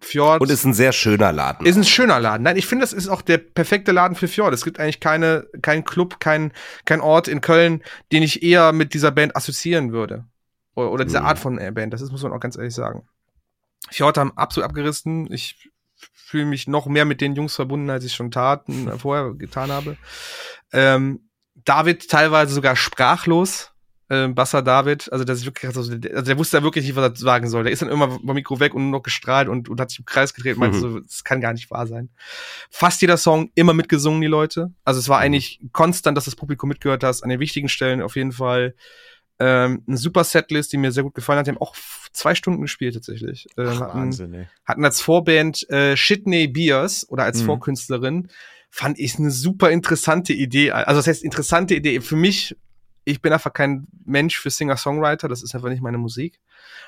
Fjord. Und ist ein sehr schöner Laden. Ist ein schöner Laden. Nein, ich finde, das ist auch der perfekte Laden für Fjord. Es gibt eigentlich keine, keinen Club, kein, kein Ort in Köln, den ich eher mit dieser Band assoziieren würde. Oder, oder dieser Mhm. Art von äh, Band. Das ist, muss man auch ganz ehrlich sagen. Fjord haben absolut abgerissen. Ich fühle mich noch mehr mit den Jungs verbunden, als ich schon taten, äh, vorher getan habe. Ähm, David teilweise sogar sprachlos. Ähm, Bassa David, also das ist wirklich, also der, also der wusste ja wirklich nicht, was er sagen soll. Der ist dann immer vom Mikro weg und nur noch gestrahlt und, und hat sich im Kreis gedreht und meinte Mhm. so, das kann gar nicht wahr sein. Fast jeder Song immer mitgesungen, die Leute. Also es war Mhm. eigentlich konstant, dass das Publikum mitgehört hat, an den wichtigen Stellen auf jeden Fall. Ähm, eine super Setlist, die mir sehr gut gefallen hat. Die haben auch zwei Stunden gespielt tatsächlich. Ähm, Ach, hatten, Wahnsinn, ey. hatten als Vorband äh, Shitney Beers oder als Mhm. Vorkünstlerin. Fand ich eine super interessante Idee. Also das heißt interessante Idee. Für mich, ich bin einfach kein Mensch für Singer-Songwriter, das ist einfach nicht meine Musik.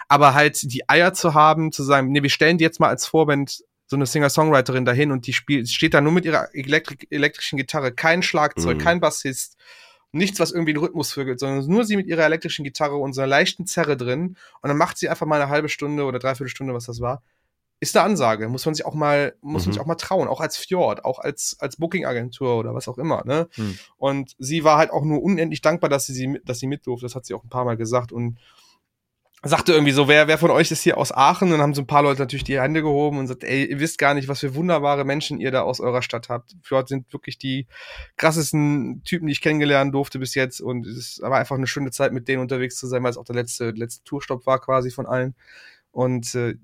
Aber halt die Eier zu haben, zu sagen, nee, wir stellen die jetzt mal als Vorband so eine Singer-Songwriterin dahin und die spielt, steht da nur mit ihrer elektri elektrischen Gitarre, kein Schlagzeug, Mhm. kein Bassist, nichts, was irgendwie den Rhythmus vögelt, sondern nur sie mit ihrer elektrischen Gitarre und so einer leichten Zerre drin und dann macht sie einfach mal eine halbe Stunde oder dreiviertel Stunde, was das war. Ist eine Ansage, muss man sich auch mal, muss man Mhm. sich auch mal trauen, auch als Fjord, auch als, als Booking-Agentur oder was auch immer, ne? Hm. Und sie war halt auch nur unendlich dankbar, dass sie, sie mit- dass sie mit durfte. Das hat sie auch ein paar Mal gesagt und sagte irgendwie so, wer, wer von euch ist hier aus Aachen? Und dann haben so ein paar Leute natürlich die Hände gehoben und sagt, ey, ihr wisst gar nicht, was für wunderbare Menschen ihr da aus eurer Stadt habt. Fjord sind wirklich die krassesten Typen, die ich kennengelernt durfte bis jetzt. Und es war einfach eine schöne Zeit, mit denen unterwegs zu sein, weil es auch der letzte, letzte Tourstopp war quasi von allen. Und äh,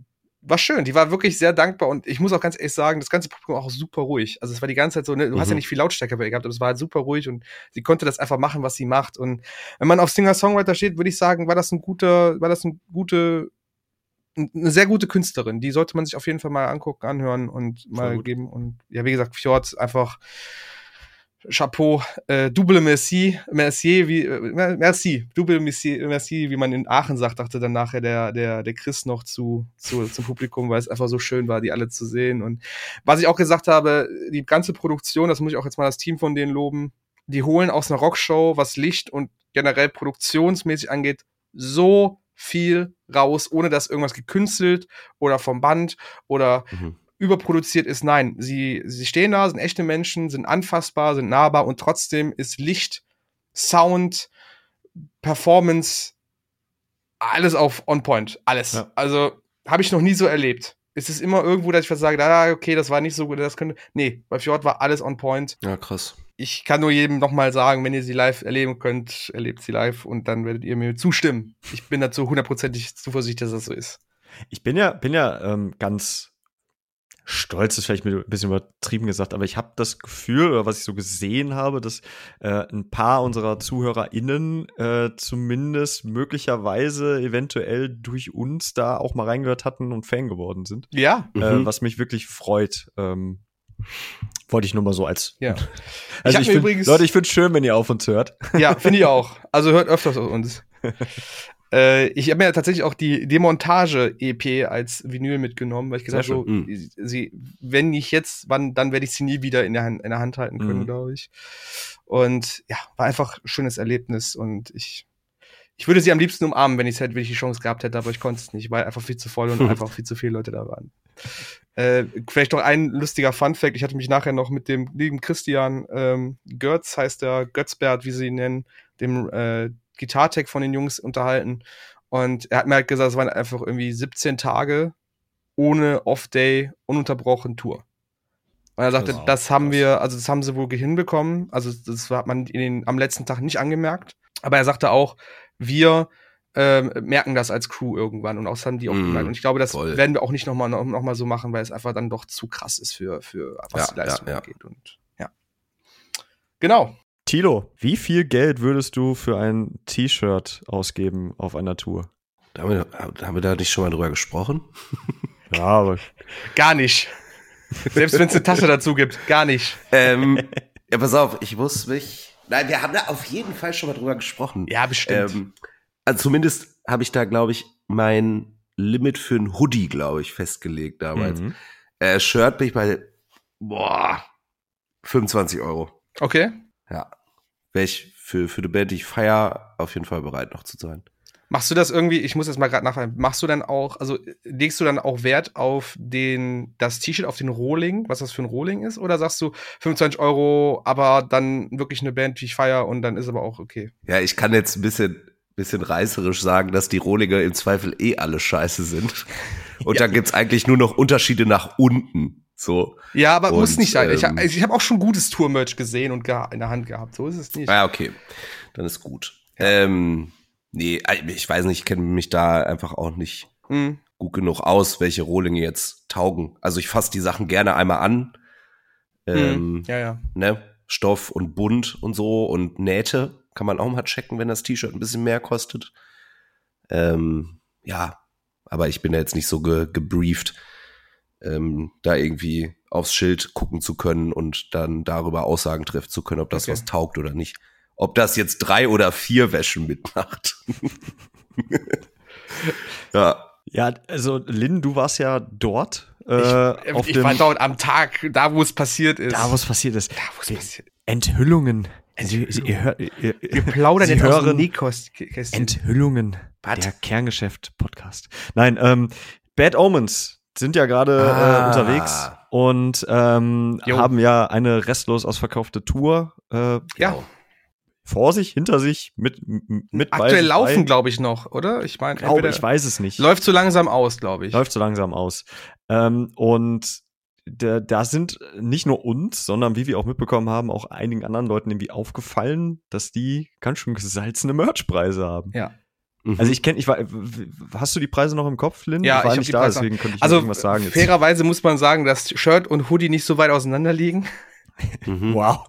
war schön, die war wirklich sehr dankbar und ich muss auch ganz ehrlich sagen, das ganze Publikum auch super ruhig. Also es war die ganze Zeit so, ne, du hast ja Mhm. nicht viel Lautstärke bei ihr gehabt, aber es war halt super ruhig und sie konnte das einfach machen, was sie macht. Und wenn man auf Singer-Songwriter steht, würde ich sagen, war das ein guter, war das ein gute, eine sehr gute Künstlerin. Die sollte man sich auf jeden Fall mal angucken, anhören und mal geben. Und ja, wie gesagt, Fjord einfach Chapeau, äh, double merci, merci, wie, äh, merci, double merci, merci, wie man in Aachen sagt, dachte dann nachher der, der, der Chris noch zu, zu, zum Publikum, weil es einfach so schön war, die alle zu sehen. Und was ich auch gesagt habe, die ganze Produktion, das muss ich auch jetzt mal das Team von denen loben, die holen aus einer Rockshow, was Licht und generell produktionsmäßig angeht, so viel raus, ohne dass irgendwas gekünstelt oder vom Band oder Mhm. Überproduziert ist. Nein, sie, sie stehen da, sind echte Menschen, sind anfassbar, sind nahbar und trotzdem ist Licht, Sound, Performance, alles auf On Point. Alles. Ja. Also habe ich noch nie so erlebt. Es ist immer irgendwo, dass ich was sage, ah, okay, das war nicht so gut, das könnte. Nee, bei Fjord war alles on point. Ja, krass. Ich kann nur jedem nochmal sagen, wenn ihr sie live erleben könnt, erlebt sie live und dann werdet ihr mir zustimmen. Ich bin dazu hundertprozentig zuversichtlich, dass das so ist. Ich bin ja, bin ja ähm, ganz stolz, ist vielleicht ein bisschen übertrieben gesagt, aber ich habe das Gefühl, oder was ich so gesehen habe, dass äh, ein paar unserer ZuhörerInnen äh, zumindest möglicherweise eventuell durch uns da auch mal reingehört hatten und Fan geworden sind. Ja. Äh, Mhm. was mich wirklich freut. Ähm, wollte ich nur mal so als. Ja. Also ich mir find, übrigens- Leute, ich finde schön, wenn ihr auf uns hört. Ja, finde ich auch. Also hört öfters auf uns. äh, ich habe mir ja tatsächlich auch die Demontage-EP als Vinyl mitgenommen, weil ich gesagt habe, so, schön. sie, wenn nicht jetzt, wann, dann werde ich sie nie wieder in der Hand, in der Hand halten können, Mhm. glaube ich. Und ja, war einfach ein schönes Erlebnis und ich, ich würde sie am liebsten umarmen, wenn ich hätte, wenn ich die Chance gehabt hätte, aber ich konnte es nicht, weil einfach viel zu voll und einfach viel zu viele Leute da waren. Äh, vielleicht noch ein lustiger Fun-Fact. Ich hatte mich nachher noch mit dem lieben Christian ähm, Götz, heißt der Götzbert, wie sie ihn nennen, dem äh, Gitartech von den Jungs unterhalten. Und er hat mir halt gesagt, es waren einfach irgendwie 17 Tage ohne Off-Day, ununterbrochen Tour. Und er sagte, Wow, das haben krass. wir, also das haben sie wohl hinbekommen. Also das hat man den, am letzten Tag nicht angemerkt. Aber er sagte auch, wir ähm, merken das als Crew irgendwann und auch das haben die auch Mhm, gemerkt. Und ich glaube, das voll. werden wir auch nicht nochmal noch, noch mal so machen, weil es einfach dann doch zu krass ist für, für was Ja, die Leistung ja, ja. angeht. Und ja. Genau. Tilo, wie viel Geld würdest du für ein T-Shirt ausgeben auf einer Tour? Da haben, wir, haben wir da nicht schon mal drüber gesprochen? Ja, aber Gar nicht. Selbst wenn es eine Tasche dazu gibt, gar nicht. ähm, ja, pass auf, ich muss mich. Nein, wir haben da auf jeden Fall schon mal drüber gesprochen. Ja, bestimmt. Ähm, also zumindest habe ich da, glaube ich, mein Limit für ein Hoodie, glaube ich, festgelegt damals. Mhm. Äh, Shirt bin ich bei, boah, 25 Euro. Okay. Ja. Wäre ich für, für die Band, die ich feier, auf jeden Fall bereit noch zu sein. Machst du das irgendwie, ich muss jetzt mal gerade nachfragen, machst du dann auch, also legst du dann auch Wert auf den, das T-Shirt, auf den Rohling, was das für ein Rohling ist? Oder sagst du 25 Euro, aber dann wirklich eine Band, die ich feier und dann ist aber auch okay? Ja, ich kann jetzt ein bisschen, bisschen reißerisch sagen, dass die Rohlinge im Zweifel eh alle scheiße sind. Und dann gibt's eigentlich nur noch Unterschiede nach unten. So. Ja, aber muss Und, nicht sein. ich ähm, habe ich hab auch schon gutes Tour-Merch gesehen und in der Hand gehabt. So ist es nicht. Ja, okay. Dann ist gut. Ähm, nee, ich weiß nicht, ich kenne mich da einfach auch nicht Hm. gut genug aus, welche Rohlinge jetzt taugen. Also ich fasse die Sachen gerne einmal an. Ähm, Hm. Ja, ja. ne? Stoff und bunt und so und Nähte kann man auch mal checken, wenn das T-Shirt ein bisschen mehr kostet. Ähm, ja, aber ich bin ja jetzt nicht so ge gebrieft, ähm, da irgendwie aufs Schild gucken zu können und dann darüber Aussagen treffen zu können, ob das Okay. was taugt oder nicht. Ob das jetzt drei oder vier Wäschen mitmacht. ja, Ja, also Lynn, du warst ja dort. Äh, Ich, auf ich dem, war dort am Tag, da wo es passiert ist. da, was passiert ist. Da, wo es passiert ist. Enthüllungen. Sie, sie, ihr hört, ihr, Wir plaudern Sie jetzt aus hören dem Nähkästchen. Enthüllungen. Was? Der Kerngeschäft-Podcast. Nein, ähm, Bad Omens sind ja gerade Ah. äh, unterwegs und ähm, haben ja eine restlos ausverkaufte Tour äh, Ja, vor sich, hinter sich, mit, mit aktuell laufen, glaube ich, noch, oder? Ich meine, ich weiß es nicht. läuft so langsam aus, glaube ich. Läuft so langsam aus. Ähm, und da, da sind nicht nur uns, sondern wie wir auch mitbekommen haben, auch einigen anderen Leuten irgendwie aufgefallen, dass die ganz schön gesalzene Merchpreise haben. Ja. Mhm. Also ich kenne, ich war, hast du die Preise noch im Kopf, Lynn? Ja, ich war ich nicht da, Preise deswegen könnte ich Also nicht irgendwas sagen. jetzt. fairerweise muss man sagen, dass Shirt und Hoodie nicht so weit auseinander liegen, Mhm. Wow.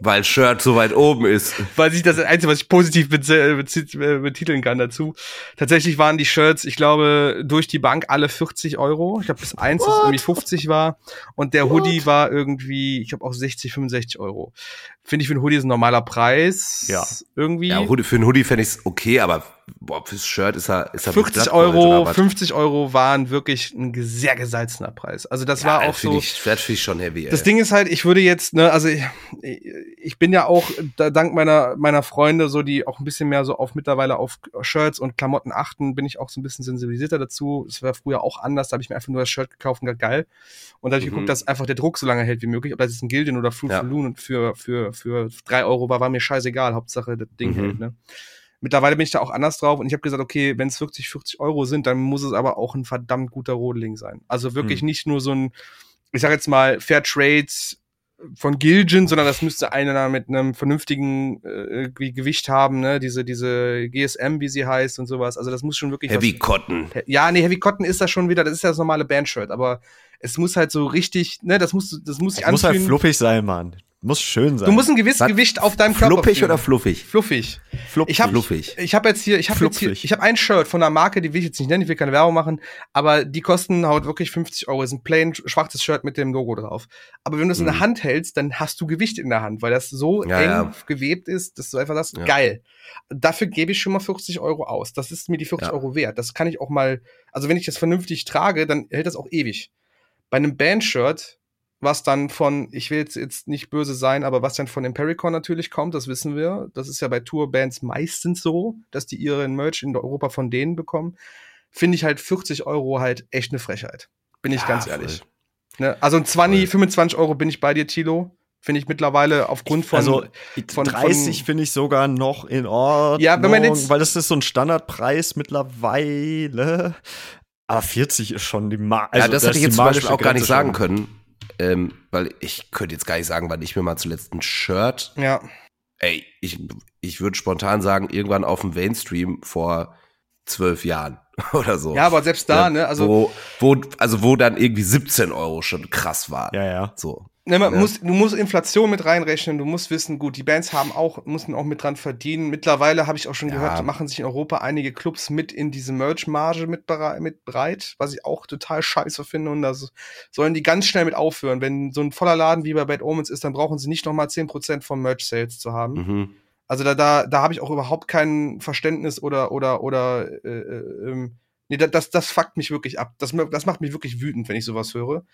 Weil Shirt so weit oben ist. weil sich das Einzige, was ich positiv äh, äh, betiteln kann dazu. Tatsächlich waren die Shirts, ich glaube, durch die Bank alle 40 Euro. Ich glaube, bis eins, das irgendwie 50 war. Und der Hoodie war irgendwie, ich glaube, auch 60, 65 Euro. Finde ich für einen Hoodie ist ein normaler Preis. Ja. Irgendwie. Ja, für einen Hoodie fände ich es okay, aber boah, fürs Shirt ist er, ist er 40 mit Blattgold oder Euro, was? 50 Euro waren wirklich ein sehr gesalzener Preis. Also das war Ja, auch so. Ich, das finde ich schon heavy, ey. Das Ding ist halt, ich würde jetzt, ne, also ich, ich bin ja auch da, dank meiner meiner Freunde, so die auch ein bisschen mehr so auf mittlerweile auf Shirts und Klamotten achten, bin ich auch so ein bisschen sensibilisierter dazu. Es war früher auch anders, da habe ich mir einfach nur das Shirt gekauft und geil. Und da habe ich Mhm. geguckt, dass einfach der Druck so lange hält wie möglich. Ob das jetzt ein Gildan oder Fruit Ja. ja. Loon und für für für drei Euro war, war mir scheißegal. Hauptsache das Ding Mhm. hält. Ne? Mittlerweile bin ich da auch anders drauf und ich habe gesagt, okay, wenn es 40, 40 Euro sind, dann muss es aber auch ein verdammt guter Rodeling sein. Also wirklich Hm. nicht nur so ein, ich sag jetzt mal, Fair Trades von Gilgen, sondern das müsste einer mit einem vernünftigen äh, Gewicht haben, ne? Diese, diese GSM, wie sie heißt und sowas. Also das muss schon wirklich. Heavy Cotton. Was, ja, nee, Heavy Cotton ist das schon wieder, das ist ja das normale Bandshirt, aber es muss halt so richtig, ne, das muss, das muss sich Es muss halt anfühlen. fluffig sein, Mann. Muss schön sein. du musst ein gewisses Was? Gewicht auf deinem Körper Fluppig fühlen. oder fluffig? Fluffig. Fluppig. Ich habe Fluffig. ich hab jetzt hier, ich habe jetzt hier, ich habe ein Shirt von einer Marke, die will ich jetzt nicht nennen, ich will keine Werbung machen, aber die kosten halt wirklich 50 Euro. Das ist ein plain schwarzes Shirt mit dem Logo drauf. Aber wenn du es in der Mhm. Hand hältst, dann hast du Gewicht in der Hand, weil das so Ja, eng ja. gewebt ist, dass du einfach sagst, Ja. geil. Dafür gebe ich schon mal 40 Euro aus. Das ist mir die 40 Ja. Euro wert. Das kann ich auch mal, also wenn ich das vernünftig trage, dann hält das auch ewig. Bei einem Bandshirt, was dann von, ich will jetzt, jetzt nicht böse sein, aber was dann von Impericon natürlich kommt, das wissen wir. Das ist ja bei Tourbands meistens so, dass die ihren Merch in Europa von denen bekommen. Finde ich halt 40 Euro halt echt eine Frechheit. Bin ich Ja, ganz ehrlich. Ne? Also ein 20, Voll. 25 Euro bin ich bei dir, Tilo. Finde ich mittlerweile aufgrund von. also von- 30 von- finde ich sogar noch in Ordnung, Ja, wenn man jetzt- weil das ist so ein Standardpreis mittlerweile. Aber 40 ist schon die Ma also ja, das da hätte ich jetzt zum Beispiel auch gar nicht sagen können. Ähm, weil ich könnte jetzt gar nicht sagen, wann ich mir mal zuletzt ein Shirt. ja, Ey, ich, ich würde spontan sagen, irgendwann auf dem Mainstream vor zwölf Jahren oder so. ja, aber selbst da, Ja, ne, also wo, wo, also wo dann irgendwie 17 Euro schon krass waren. Ja, ja. So. Ne, man Ja. muss, du musst Inflation mit reinrechnen, du musst wissen, gut, die Bands haben auch, müssen auch mit dran verdienen. Mittlerweile habe ich auch schon Ja. gehört, machen sich in Europa einige Clubs mit in diese Merch-Marge mit, mit breit, was ich auch total scheiße finde. Und da so- sollen die ganz schnell mit aufhören. Wenn so ein voller Laden wie bei Bad Omens ist, dann brauchen sie nicht nochmal 10% vom Merch-Sales zu haben. Mhm. Also da, da, da habe ich auch überhaupt kein Verständnis oder, oder, oder, äh, äh, ähm, nee, da- das, das fuckt mich wirklich ab. Das, das macht mich wirklich wütend, wenn ich sowas höre.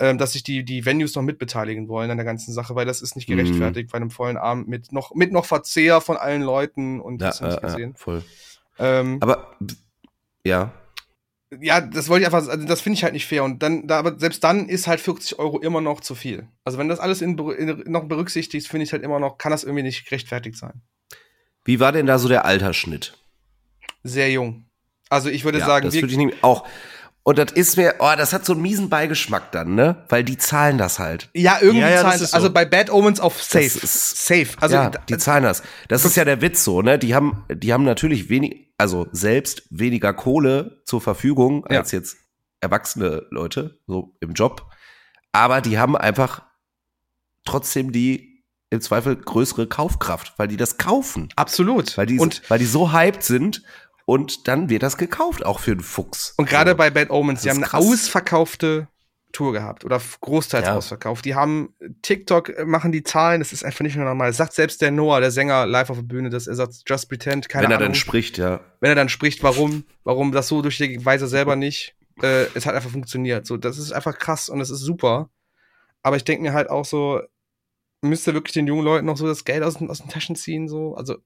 Ähm, dass sich die, die Venues noch mitbeteiligen wollen an der ganzen Sache, weil das ist nicht Mhm. gerechtfertigt bei einem vollen Abend mit noch, mit noch Verzehr von allen Leuten und Ja, das nicht äh, äh, gesehen. voll. Ähm, Aber ja, ja, das wollte ich einfach, also das finde ich halt nicht fair. Und dann, da, aber selbst dann ist halt 40 Euro immer noch zu viel. Also wenn das alles in, in, noch berücksichtigt, finde ich halt immer noch, kann das irgendwie nicht gerechtfertigt sein. wie war denn da so der Altersschnitt? Sehr jung. Also ich würde Ja, sagen, das wir, würde ich nämlich auch. Und das ist mir, oh, das hat so einen miesen Beigeschmack dann, ne? Weil die zahlen das halt. Ja, irgendwie Ja, ja, das zahlen, ist so. also bei Bad Omens auf safe. ist- safe. Also ja, die zahlen das. Das ist ja der Witz so, ne? Die haben, die haben natürlich wenig, also selbst weniger Kohle zur Verfügung Ja. als jetzt erwachsene Leute, so im Job. Aber die haben einfach trotzdem die im Zweifel größere Kaufkraft, weil die das kaufen. absolut. Weil die, und weil die so hyped sind und dann wird das gekauft, auch für einen Fuchs. und gerade So. bei Bad Omens, die haben eine krass. ausverkaufte Tour gehabt oder großteils Ja. ausverkauft. Die haben TikTok äh, machen die Zahlen, das ist einfach nicht mehr normal. Das sagt selbst der Noah, der Sänger live auf der Bühne, dass er sagt Just Pretend, keine Wenn er Ahnung. dann spricht, ja. wenn er dann spricht, warum, warum das so durch die Weise selber nicht. Äh, es hat einfach funktioniert. So, das ist einfach krass und das ist super. Aber ich denke mir halt auch so, müsste wirklich den jungen Leuten noch so das Geld aus, den- aus den Taschen ziehen, so. Also,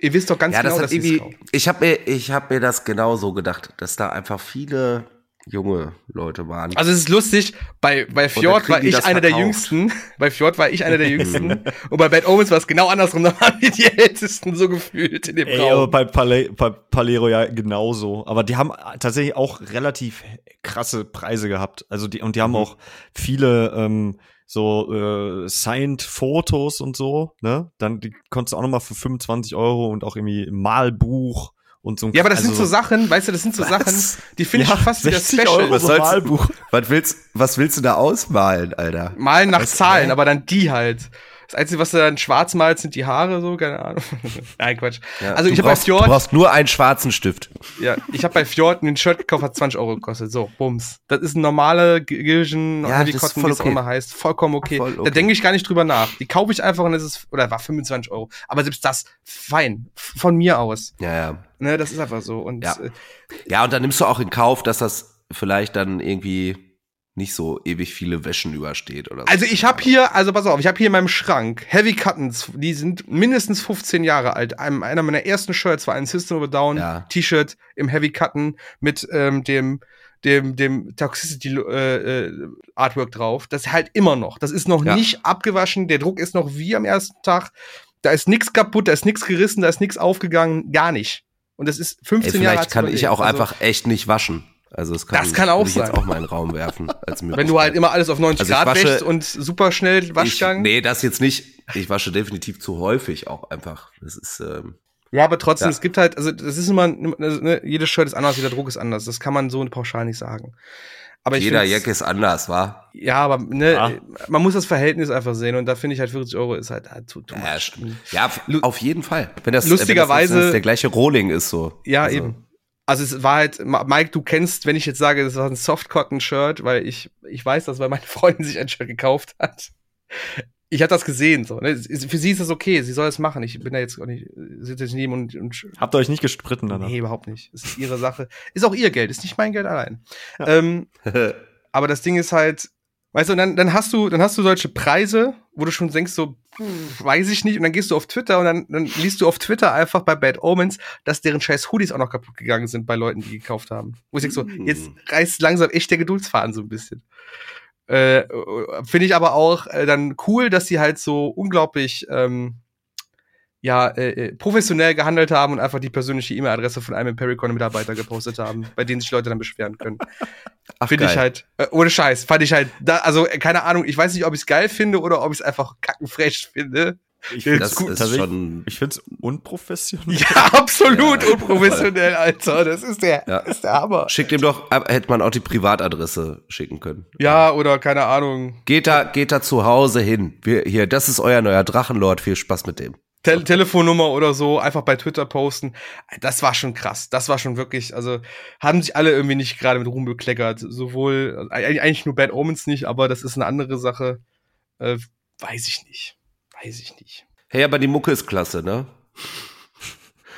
ihr wisst doch ganz ja, genau, das dass irgendwie, ich habe mir, ich habe mir das genauso gedacht, dass da einfach viele junge Leute waren. Also es ist lustig, bei, bei Fjord war die ich einer der jüngsten. Bei Fjord war ich einer der jüngsten. und bei Bad Omens war es genau andersrum. Da waren wir die Ältesten so gefühlt in dem Ey, aber Raum. bei, Pale bei Palero ja genauso. Aber die haben tatsächlich auch relativ krasse Preise gehabt. Also die, und die haben Mhm. auch viele ähm, so äh, signed Fotos und so, ne? Dann die konntest du auch nochmal für 25 Euro und auch irgendwie ein Malbuch und so ein Ja, aber das also sind so Sachen, weißt du, das sind so Was? Sachen, die finde ich Ja, fast wieder 60 special. Euro was, sollst, Malbuch. was willst, was willst du da ausmalen, Alter? Malen nach Was, Zahlen, aber dann die halt. Das Einzige, was du dann schwarz malt, sind die Haare, so, keine Ahnung. Nein, Quatsch. Ja, also ich habe bei brauchst, du Fjord, brauchst nur einen schwarzen Stift. ja, ich habe bei Fjord ein Shirt gekauft, hat 20 Euro gekostet. So, bums. Das ist ein normale Gilgen, Ja, wie es auch okay. immer heißt. Vollkommen okay. Voll Da okay. denke ich gar nicht drüber nach. Die kaufe ich einfach und es ist, oder war 25 Euro. Aber selbst das, fein. Von mir aus. Ja, ja. Ne, das ist einfach so. Und Ja. äh, Ja, und dann nimmst du auch in Kauf, dass das vielleicht dann irgendwie nicht so ewig viele Wäschen übersteht oder so. Also ich habe hier, also pass auf, ich habe hier in meinem Schrank Heavy Cuttons, die sind mindestens 15 Jahre alt. Ein, einer meiner ersten Shirts war ein System of a Down Ja. T-Shirt im Heavy Cutten mit ähm, dem dem dem Toxicity äh, äh, Artwork drauf. Das halt immer noch. Das ist noch Ja. nicht abgewaschen. Der Druck ist noch wie am ersten Tag. Da ist nichts kaputt, da ist nichts gerissen, da ist nichts aufgegangen, gar nicht. Und das ist 15 Ey, Jahre vielleicht kann ich auch Also, einfach echt nicht waschen. Also es kann, Das kann auch ich jetzt sein. auch mal in den Raum werfen. Als wenn du halt immer alles auf 90 Also Grad wasche- wäschst und super schnell Waschgang. Ich, nee, das jetzt nicht. Ich wasche definitiv zu häufig auch einfach. Das ist ähm, Ja, aber trotzdem, Ja. es gibt halt, also das ist immer, also, ne, jedes Shirt ist anders, jeder Druck ist anders. Das kann man so pauschal nicht sagen. Aber ich jeder Jack ist anders, war. Ja, aber ne, Ja. man muss das Verhältnis einfach sehen und da finde ich halt 40 Euro ist halt, halt zu, zu Ja, ja, auf jeden Fall. Wenn das, Lustigerweise- wenn das, der gleiche Rohling ist so. Ja, Also, eben. Also es war halt, Mike, du kennst, wenn ich jetzt sage, das war ein Soft-Cotton-Shirt, weil ich, ich weiß das, weil meine Freundin sich ein Shirt gekauft hat. Ich hatte das gesehen, so. Ne? Für sie ist das okay, sie soll es machen. Ich bin da jetzt auch nicht, sitze jetzt neben und, und Habt ihr euch nicht gestritten danach? Nee, überhaupt nicht. Es ist ihre Sache. Ist auch ihr Geld, ist nicht mein Geld allein. Ähm, aber das Ding ist halt, weißt du, und dann, dann hast du, dann hast du solche Preise, wo du schon denkst, so, pff, weiß ich nicht, und dann gehst du auf Twitter und dann, dann liest du auf Twitter einfach bei Bad Omens, dass deren scheiß Hoodies auch noch kaputt gegangen sind bei Leuten, die gekauft haben. Wo ich denk so, Mm. jetzt reißt langsam echt der Geduldsfaden so ein bisschen. Äh, Finde ich aber auch äh, dann cool, dass sie halt so unglaublich ähm, ja, äh, äh, professionell gehandelt haben und einfach die persönliche E-Mail-Adresse von einem Impericon-Mitarbeiter gepostet haben, bei denen sich Leute dann beschweren können. Ach, Finde ich halt, äh, ohne Scheiß, fand ich halt, da, also äh, keine Ahnung, ich weiß nicht, ob ich es geil finde oder ob ich es einfach kackenfrech finde. Ich gut, ist tatsächlich- schon. Ich find's unprofessionell. Ja, absolut Ja. unprofessionell, Alter. Das ist der, Ja. ist der Hammer. Schickt ihm doch, hätte man auch die Privatadresse schicken können. Ja, oder keine Ahnung. Geht da, geht da zu Hause hin. Wir, hier, das ist euer neuer Drachenlord. Viel Spaß mit dem. Tel Telefonnummer oder so, einfach bei Twitter posten. Das war schon krass. Das war schon wirklich, also haben sich alle irgendwie nicht gerade mit Ruhm bekleckert. Sowohl, äh, eigentlich nur Bad Omens nicht, aber das ist eine andere Sache. Äh, weiß ich nicht. Weiß ich nicht. Hey, aber die Mucke ist klasse, ne?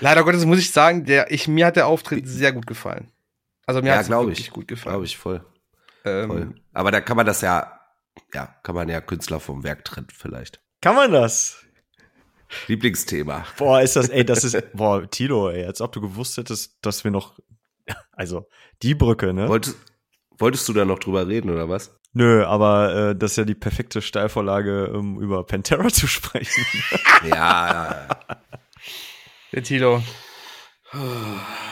Leider Gottes muss ich sagen, der, ich, mir hat der Auftritt sehr gut gefallen. Also mir Ja, hat es wirklich ich. gut gefallen. Glaube ich voll. Ähm, voll. Aber da kann man das ja, ja, kann man ja Künstler vom Werk trennen vielleicht. Kann man das? Lieblingsthema. Boah, ist das, ey, das ist, boah, Tilo, ey, als ob du gewusst hättest, dass wir noch, also, die Brücke, ne? Wolltest, wolltest du da noch drüber reden oder was? Nö, aber äh, das ist ja die perfekte Steilvorlage, um über Pantera zu sprechen. Ja, ja, ja. der Tilo.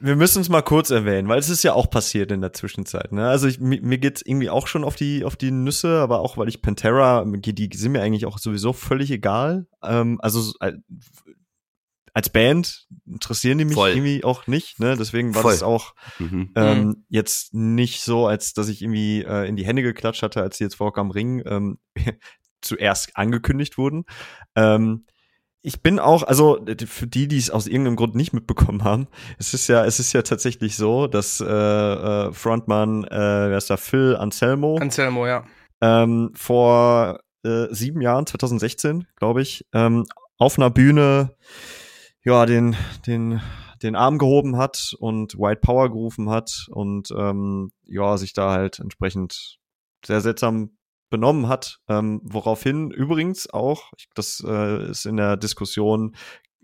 Wir müssen es mal kurz erwähnen, weil es ist ja auch passiert in der Zwischenzeit. Ne? Also ich, mir, mir geht's irgendwie auch schon auf die auf die Nüsse, aber auch weil ich Pantera, die, die sind mir eigentlich auch sowieso völlig egal. Ähm, also so, äh, als Band interessieren die mich Voll. irgendwie auch nicht. Ne? Deswegen war Voll. das auch Mhm. ähm, jetzt nicht so, als dass ich irgendwie äh, in die Hände geklatscht hatte, als sie jetzt vor Rock am Ring ähm, zuerst angekündigt wurden. Ähm, ich bin auch, also für die, die es aus irgendeinem Grund nicht mitbekommen haben, es ist ja, es ist ja tatsächlich so, dass äh, äh, Frontmann, äh, wer ist da, Phil Anselmo, Anselmo, ja. ähm, vor äh, sieben Jahren, 2016, glaube ich, ähm, auf einer Bühne ja den den den Arm gehoben hat und White Power gerufen hat und ähm, ja sich da halt entsprechend sehr seltsam benommen hat, ähm, woraufhin übrigens auch, das äh, ist in der Diskussion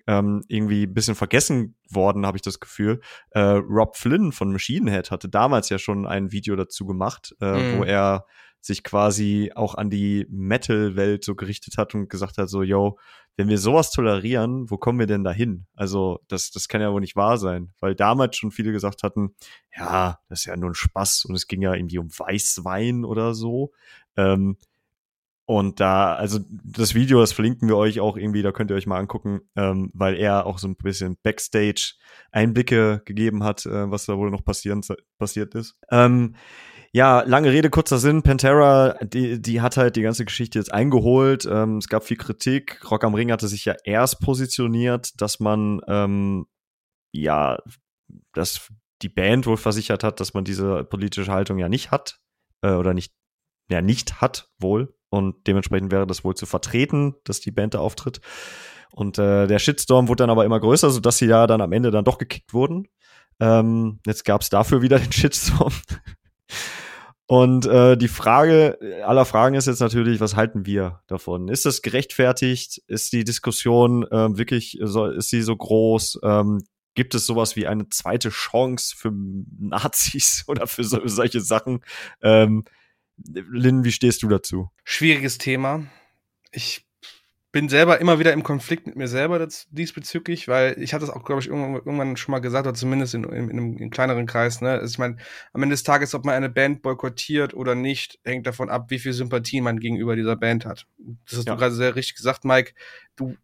ähm, irgendwie ein bisschen vergessen worden, habe ich das Gefühl. Äh, Rob Flynn von Machine Head hatte damals ja schon ein Video dazu gemacht, äh, Mhm. wo er sich quasi auch an die Metal-Welt so gerichtet hat und gesagt hat, so, yo, wenn wir sowas tolerieren, wo kommen wir denn da hin? Also, das, das kann ja wohl nicht wahr sein, weil damals schon viele gesagt hatten, ja, das ist ja nur ein Spaß und es ging ja irgendwie um Weißwein oder so. Ähm, und da, also das Video, das verlinken wir euch auch irgendwie, da könnt ihr euch mal angucken, ähm, weil er auch so ein bisschen Backstage-Einblicke gegeben hat, äh, was da wohl noch passieren, passiert ist. Ähm, Ja, lange Rede, kurzer Sinn. Pantera, die, die hat halt die ganze Geschichte jetzt eingeholt. Ähm, es gab viel Kritik. Rock am Ring hatte sich ja erst positioniert, dass man, ähm, ja, dass die Band wohl versichert hat, dass man diese politische Haltung ja nicht hat. Äh, oder nicht, ja, nicht hat wohl. Und dementsprechend wäre das wohl zu vertreten, dass die Band da auftritt. Und äh, der Shitstorm wurde dann aber immer größer, sodass sie ja dann am Ende dann doch gekickt wurden. Ähm, jetzt gab es dafür wieder den Shitstorm. Und äh, die Frage aller Fragen ist jetzt natürlich, was halten wir davon? Ist das gerechtfertigt? Ist die Diskussion äh, wirklich, so, ist sie so groß? Ähm, gibt es sowas wie eine zweite Chance für Nazis oder für so, solche Sachen? Ähm, Lynn, wie stehst du dazu? Schwieriges Thema. Ich bin selber immer wieder im Konflikt mit mir selber diesbezüglich, weil ich hatte es auch, glaube ich, irgendwann, schon mal gesagt, oder zumindest in, in, in einem in kleineren Kreis. Ne? Also ich meine, am Ende des Tages, ob man eine Band boykottiert oder nicht, hängt davon ab, wie viel Sympathie man gegenüber dieser Band hat. Das hast ja. du gerade sehr richtig gesagt, Mike. Du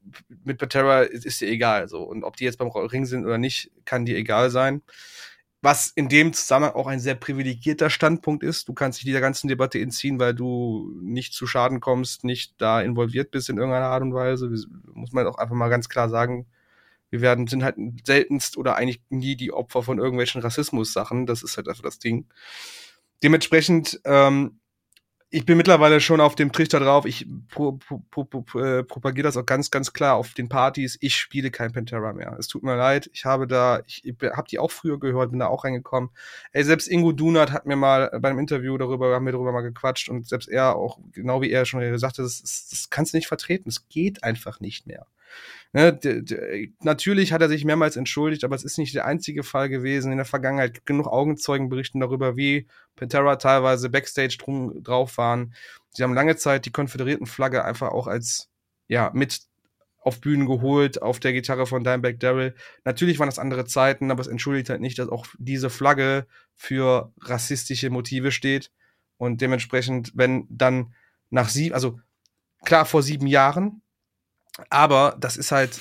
mit Patera ist, ist dir egal. So. Und ob die jetzt beim Ring sind oder nicht, kann dir egal sein was in dem Zusammenhang auch ein sehr privilegierter Standpunkt ist. Du kannst dich dieser ganzen Debatte entziehen, weil du nicht zu Schaden kommst, nicht da involviert bist in irgendeiner Art und Weise. Muss man auch einfach mal ganz klar sagen. Wir werden, sind halt seltenst oder eigentlich nie die Opfer von irgendwelchen Rassismus-Sachen. Das ist halt einfach das Ding. Dementsprechend ähm, ich bin mittlerweile schon auf dem Trichter drauf. Ich pro, pro, pro, äh, propagiere das auch ganz, ganz klar auf den Partys. Ich spiele kein Pantera mehr. Es tut mir leid. Ich habe da, ich, ich habe die auch früher gehört, bin da auch reingekommen. Ey, selbst Ingo Dunat hat mir mal bei einem Interview darüber, haben wir darüber mal gequatscht und selbst er auch, genau wie er schon gesagt hat, das, das, das kannst du nicht vertreten. Es geht einfach nicht mehr. Ne, natürlich hat er sich mehrmals entschuldigt, aber es ist nicht der einzige Fall gewesen. In der Vergangenheit genug Augenzeugen berichten darüber, wie Pantera teilweise Backstage drum, drauf waren. Sie haben lange Zeit die Konföderiertenflagge einfach auch als, ja, mit auf Bühnen geholt, auf der Gitarre von Dimebag Daryl. Natürlich waren das andere Zeiten, aber es entschuldigt halt nicht, dass auch diese Flagge für rassistische Motive steht. Und dementsprechend, wenn dann nach sieben, also klar vor sieben Jahren, aber das ist halt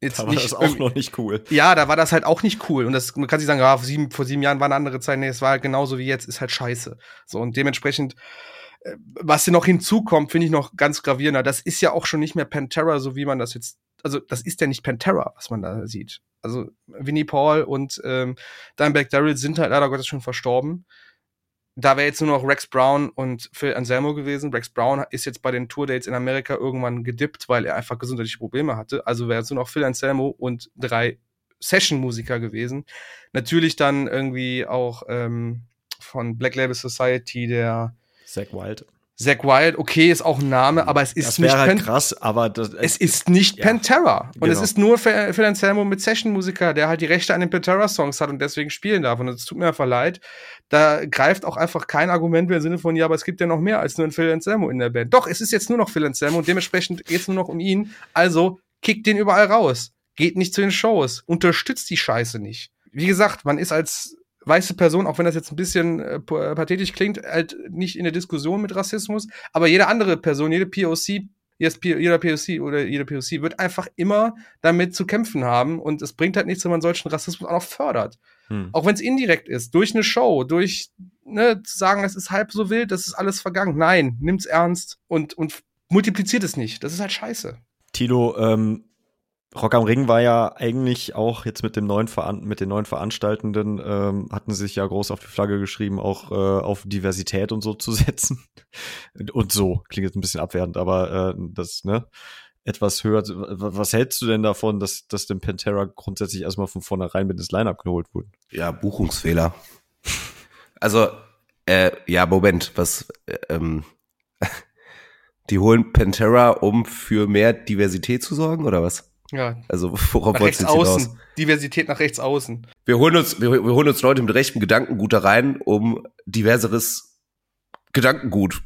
jetzt da war nicht das auch noch nicht cool. Ja, da war das halt auch nicht cool. Und das, man kann sich sagen, ja, vor sieben, vor sieben Jahren war eine andere Zeit. Nee, es war halt genauso wie jetzt, ist halt scheiße. So, und dementsprechend, äh, was hier noch hinzukommt, finde ich noch ganz gravierender. Das ist ja auch schon nicht mehr Pantera, so wie man das jetzt, also das ist ja nicht Pantera, was man da sieht. Also Winnie Paul und ähm, Dimebag Daryl sind halt leider Gottes schon verstorben da wäre jetzt nur noch Rex Brown und Phil Anselmo gewesen. Rex Brown ist jetzt bei den Tourdates in Amerika irgendwann gedippt, weil er einfach gesundheitliche Probleme hatte. Also wäre jetzt nur noch Phil Anselmo und drei Session-Musiker gewesen. Natürlich dann irgendwie auch ähm, von Black Label Society der Zack Wild. Zack Wild, okay, ist auch ein Name, aber es ist das nicht halt krass, aber das, es ist nicht ja, Pantera und genau. es ist nur Phil Anselmo mit Session-Musiker, der halt die Rechte an den Pantera-Songs hat und deswegen spielen darf und es tut mir einfach leid. Da greift auch einfach kein Argument mehr im Sinne von, ja, aber es gibt ja noch mehr als nur ein Phil Anselmo in der Band. Doch, es ist jetzt nur noch Phil Anselmo und dementsprechend geht es nur noch um ihn. Also kickt den überall raus. Geht nicht zu den Shows. Unterstützt die Scheiße nicht. Wie gesagt, man ist als weiße Person, auch wenn das jetzt ein bisschen äh, pathetisch klingt, halt nicht in der Diskussion mit Rassismus, aber jede andere Person, jede POC, jeder POC oder jede POC wird einfach immer damit zu kämpfen haben und es bringt halt nichts, wenn man solchen Rassismus auch noch fördert. Hm. Auch wenn es indirekt ist, durch eine Show, durch ne, zu sagen, es ist halb so wild, das ist alles vergangen. Nein, nimm's ernst und, und multipliziert es nicht. Das ist halt scheiße. Tilo, ähm, Rock am Ring war ja eigentlich auch jetzt mit dem neuen Veran mit den neuen Veranstaltenden ähm, hatten sie sich ja groß auf die Flagge geschrieben, auch äh, auf Diversität und so zu setzen. und so klingt jetzt ein bisschen abwertend, aber äh, das ne etwas höher. Was hältst du denn davon, dass dass dem Pantera grundsätzlich erstmal von vornherein mit ins Lineup geholt wurden? Ja, Buchungsfehler. also äh, ja, Moment, was äh, ähm, die holen Pantera, um für mehr Diversität zu sorgen oder was? Ja. Also worauf wolltest du außen. Diversität nach rechts außen. Wir holen uns, wir, wir holen uns Leute mit rechtem Gedankengut da rein, um diverseres Gedankengut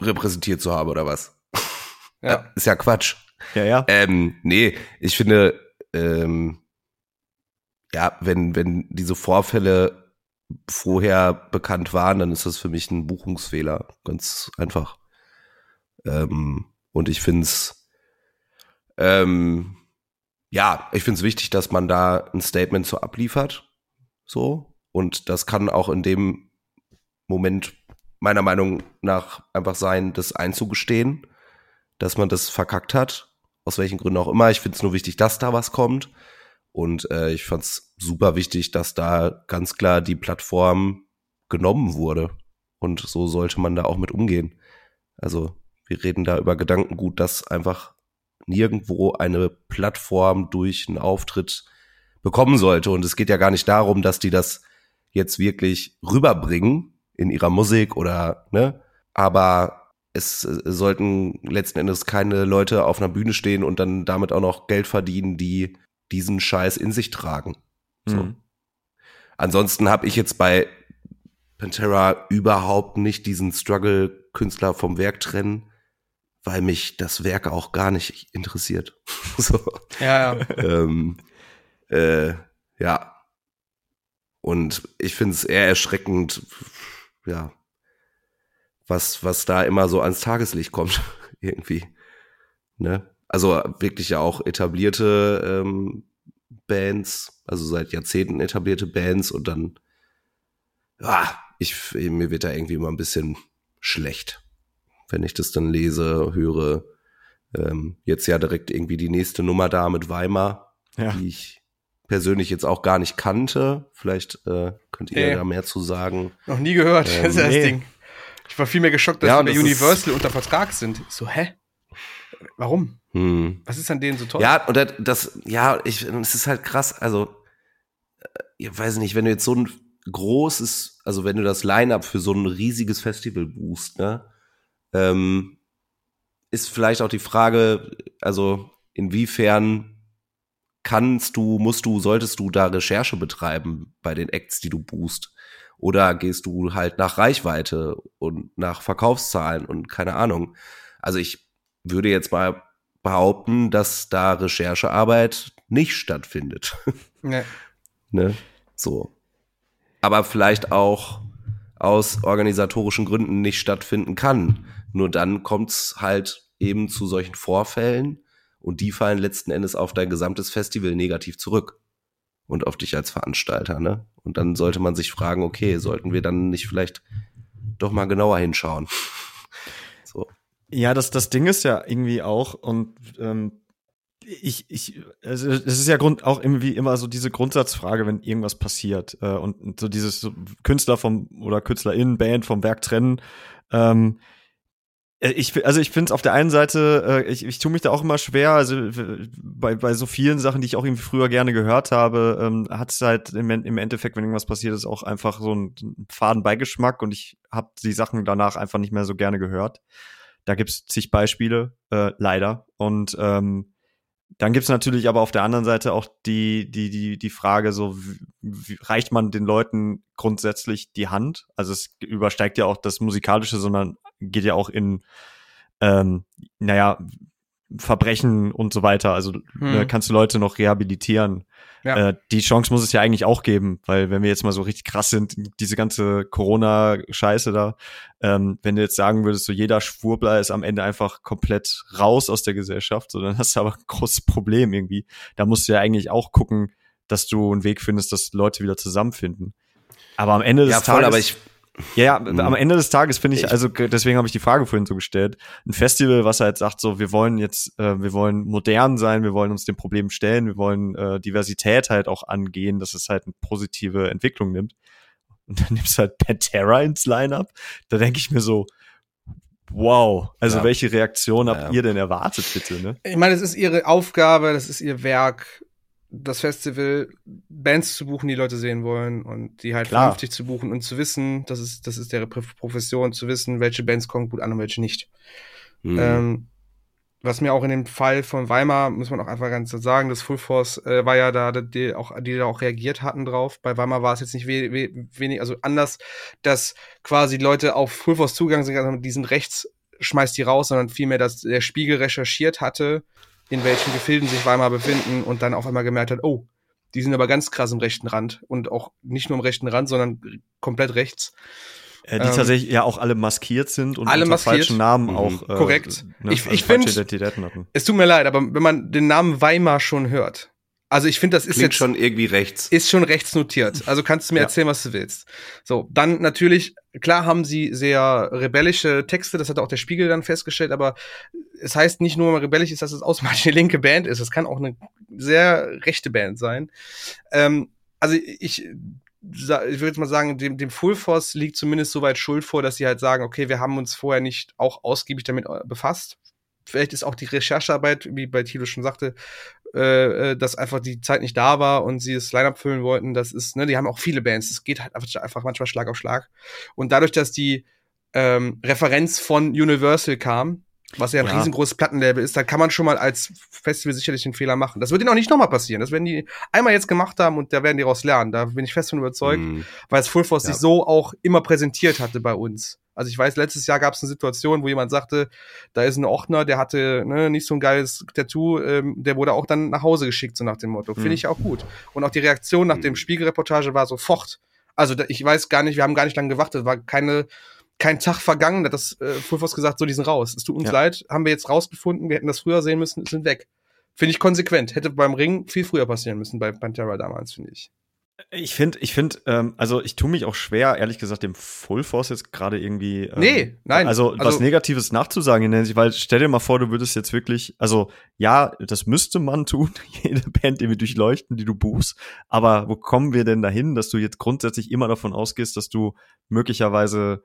repräsentiert zu haben, oder was? Ja. Ist ja Quatsch. Ja, ja. Ähm, nee, ich finde, ähm, ja, wenn, wenn diese Vorfälle vorher bekannt waren, dann ist das für mich ein Buchungsfehler. Ganz einfach. Ähm, und ich finde es, ähm, ja, ich finde es wichtig, dass man da ein Statement so abliefert. So. Und das kann auch in dem Moment meiner Meinung nach einfach sein, das einzugestehen, dass man das verkackt hat, aus welchen Gründen auch immer. Ich finde es nur wichtig, dass da was kommt. Und äh, ich fand es super wichtig, dass da ganz klar die Plattform genommen wurde. Und so sollte man da auch mit umgehen. Also wir reden da über Gedankengut, dass einfach nirgendwo eine Plattform durch einen Auftritt bekommen sollte. Und es geht ja gar nicht darum, dass die das jetzt wirklich rüberbringen in ihrer Musik oder, ne? Aber es sollten letzten Endes keine Leute auf einer Bühne stehen und dann damit auch noch Geld verdienen, die diesen Scheiß in sich tragen. So. Mhm. Ansonsten habe ich jetzt bei Pantera überhaupt nicht diesen Struggle Künstler vom Werk trennen, weil mich das Werk auch gar nicht interessiert. so. Ja, ja. ähm, äh, ja. Und ich finde es eher erschreckend, ja, was, was da immer so ans Tageslicht kommt, irgendwie. Ne? Also wirklich ja auch etablierte ähm, Bands, also seit Jahrzehnten etablierte Bands und dann, ja, ich, mir wird da irgendwie immer ein bisschen schlecht, wenn ich das dann lese, höre. Ähm, jetzt ja direkt irgendwie die nächste Nummer da mit Weimar, ja. die ich persönlich jetzt auch gar nicht kannte. Vielleicht äh, könnt ihr nee. da mehr zu sagen. Noch nie gehört, ähm, das ist nee. das Ding. Ich war vielmehr geschockt, dass ja, wir bei Universal unter Vertrag sind. So, hä? Warum? Hm. Was ist an denen so toll? Ja, und das, ja, ich, es ist halt krass. Also, äh, ich weiß nicht, wenn du jetzt so ein großes, also wenn du das Line-up für so ein riesiges Festival buchst, ne, ähm, ist vielleicht auch die Frage, also inwiefern kannst du, musst du, solltest du da Recherche betreiben bei den Acts, die du buchst? Oder gehst du halt nach Reichweite und nach Verkaufszahlen und keine Ahnung. Also ich würde jetzt mal behaupten, dass da Recherchearbeit nicht stattfindet. Nee. ne? So. Aber vielleicht auch aus organisatorischen Gründen nicht stattfinden kann. Nur dann kommt es halt eben zu solchen Vorfällen und die fallen letzten Endes auf dein gesamtes Festival negativ zurück und auf dich als Veranstalter, ne? Und dann sollte man sich fragen, okay, sollten wir dann nicht vielleicht doch mal genauer hinschauen? so. Ja, das, das Ding ist ja irgendwie auch, und ähm, ich, ich, es ist ja Grund, auch irgendwie immer so diese Grundsatzfrage, wenn irgendwas passiert äh, und so dieses Künstler vom oder KünstlerInnen, Band vom Werk trennen. Ähm, äh, ich, also ich finde es auf der einen Seite, äh, ich, ich tue mich da auch immer schwer, also bei, bei so vielen Sachen, die ich auch irgendwie früher gerne gehört habe, ähm, hat es halt im, im Endeffekt, wenn irgendwas passiert ist, auch einfach so einen faden Beigeschmack und ich habe die Sachen danach einfach nicht mehr so gerne gehört. Da gibt's zig Beispiele, äh, leider. Und ähm, dann gibt's natürlich aber auf der anderen Seite auch die, die, die, die Frage, so wie, wie reicht man den Leuten grundsätzlich die Hand? Also es übersteigt ja auch das Musikalische, sondern geht ja auch in, ähm, naja, Verbrechen und so weiter. Also hm. ne, kannst du Leute noch rehabilitieren. Ja. Äh, die Chance muss es ja eigentlich auch geben, weil wenn wir jetzt mal so richtig krass sind, diese ganze Corona-Scheiße da, ähm, wenn du jetzt sagen würdest, so jeder Schwurbler ist am Ende einfach komplett raus aus der Gesellschaft, so dann hast du aber ein großes Problem irgendwie. Da musst du ja eigentlich auch gucken, dass du einen Weg findest, dass Leute wieder zusammenfinden. Aber am Ende des ja, voll, Tages. Ich ja, ja, mhm. am Ende des Tages finde ich, also deswegen habe ich die Frage vorhin so gestellt, ein Festival, was halt sagt, so, wir wollen jetzt, äh, wir wollen modern sein, wir wollen uns dem Problem stellen, wir wollen äh, Diversität halt auch angehen, dass es halt eine positive Entwicklung nimmt. Und dann nimmst du halt Pantera ins Line-Up. Da denke ich mir so, wow, also ja. welche Reaktion habt ja. ihr denn erwartet, bitte, ne? Ich meine, es ist ihre Aufgabe, das ist ihr Werk das Festival Bands zu buchen, die Leute sehen wollen und die halt Klar. vernünftig zu buchen und zu wissen, das ist, das ist deren Profession, zu wissen, welche Bands kommen gut an und welche nicht. Mhm. Ähm, was mir auch in dem Fall von Weimar, muss man auch einfach ganz sagen, das Full Force äh, war ja da, die, auch, die da auch reagiert hatten drauf. Bei Weimar war es jetzt nicht we we wenig, also anders, dass quasi Leute auf Full Force zugegangen sind, die sind rechts, schmeißt die raus, sondern vielmehr, dass der Spiegel recherchiert hatte, in welchen Gefilden sich Weimar befinden und dann auf einmal gemerkt hat, oh, die sind aber ganz krass im rechten Rand und auch nicht nur im rechten Rand, sondern komplett rechts. Äh, die ähm, tatsächlich ja auch alle maskiert sind und alle unter maskiert. falschen Namen mhm. auch. Äh, Korrekt. Ne, ich also ich finde, es tut mir leid, aber wenn man den Namen Weimar schon hört, Also ich finde, das ist Klingt jetzt schon irgendwie rechts. ist schon rechts notiert. Also kannst du mir Ja. erzählen, was du willst. So, dann natürlich, klar haben sie sehr rebellische Texte, das hat auch der Spiegel dann festgestellt, aber es heißt nicht nur, wenn man rebellisch ist, dass es automatisch eine linke Band ist. Es kann auch eine sehr rechte Band sein. Ähm, also ich, ich würde jetzt mal sagen, dem, dem Full Force liegt zumindest so weit Schuld vor, dass sie halt sagen, okay, wir haben uns vorher nicht auch ausgiebig damit äh, befasst. Vielleicht ist auch die Recherchearbeit, wie bei Tilo schon sagte, äh, äh, dass einfach die Zeit nicht da war und sie das Line-Up füllen wollten. Das ist, ne, die haben auch viele Bands. Es geht halt einfach, einfach manchmal Schlag auf Schlag. Und dadurch, dass die ähm, Referenz von Universal kam, was ja ein Ja. riesengroßes Plattenlabel ist, da kann man schon mal als Festival sicherlich einen Fehler machen. Das wird ihnen auch nicht nochmal passieren. Das werden die einmal jetzt gemacht haben und da werden die raus lernen. Da bin ich fest von überzeugt Hm. weil es Full Force Ja. sich so auch immer präsentiert hatte bei uns. Also ich weiß, letztes Jahr gab es eine Situation, wo jemand sagte, da ist ein Ordner, der hatte ne, nicht so ein geiles Tattoo, ähm, der wurde auch dann nach Hause geschickt, so nach dem Motto. Finde Mhm. ich auch gut. Und auch die Reaktion nach dem Mhm. Spiegelreportage war sofort. Also da, ich weiß gar nicht, wir haben gar nicht lange gewartet, war keine kein Tag vergangen, da hat das äh, Full Force gesagt, so die sind raus. Es tut uns Ja. leid, haben wir jetzt rausgefunden, wir hätten das früher sehen müssen, sind weg. Finde ich konsequent. Hätte beim Ring viel früher passieren müssen bei Pantera damals, finde ich. Ich finde, ich finde, ähm, also ich tue mich auch schwer, ehrlich gesagt, dem Full Force jetzt gerade irgendwie. Ähm, Nee, nein, Also, was also- Negatives nachzusagen in der Hinsicht, weil stell dir mal vor, du würdest jetzt wirklich, also ja, das müsste man tun, jede Band, die wir durchleuchten, die du buchst. Aber wo kommen wir denn dahin, dass du jetzt grundsätzlich immer davon ausgehst, dass du möglicherweise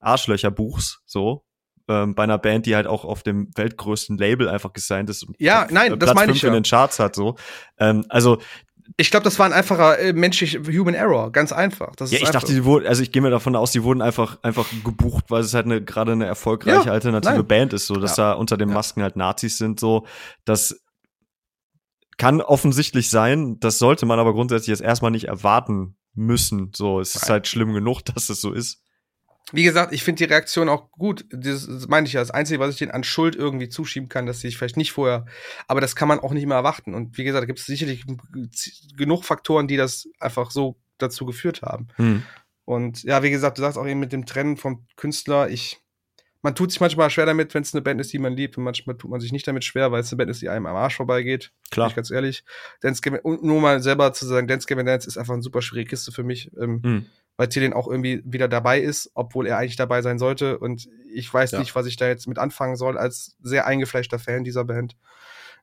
Arschlöcher buchst, so? Ähm, bei einer Band, die halt auch auf dem weltgrößten Label einfach gesigned ist und Ja, Platz- nein, äh, das Platz meine ich fünf in ja. den Charts hat, so. Ähm, also, Ich glaube, das war ein einfacher äh, menschlich Human Error, ganz einfach. Das Ja, ist ich einfach. dachte, die wurden, also ich gehe mir davon aus, die wurden einfach, einfach gebucht, weil es halt eine, gerade eine erfolgreiche Ja, alternative nein. Band ist, so, dass da unter den Ja. Masken halt Nazis sind, so. Das kann offensichtlich sein, das sollte man aber grundsätzlich jetzt erstmal nicht erwarten müssen, so. Es ist Nein. halt schlimm genug, dass es so ist. Wie gesagt, ich finde die Reaktion auch gut. Das, das meine ich ja. Das Einzige, was ich denen an Schuld irgendwie zuschieben kann, dass sie sich vielleicht nicht vorher. Aber das kann man auch nicht mehr erwarten. Und wie gesagt, da gibt es sicherlich genug Faktoren, die das einfach so dazu geführt haben. Hm. Und ja, wie gesagt, du sagst auch eben mit dem Trennen vom Künstler, ich. Man tut sich manchmal schwer damit, wenn es eine Band ist, die man liebt, und manchmal tut man sich nicht damit schwer, weil es eine Band ist, die einem am Arsch vorbeigeht. Klar. Bin ich ganz ehrlich. Dance Gavin, und nur mal selber zu sagen, Dance Gavin Dance ist einfach eine super schwierige Kiste für mich. Ähm, Hm. Weil Tillen auch irgendwie wieder dabei ist, obwohl er eigentlich dabei sein sollte. Und ich weiß Ja. nicht, was ich da jetzt mit anfangen soll, als sehr eingefleischter Fan dieser Band.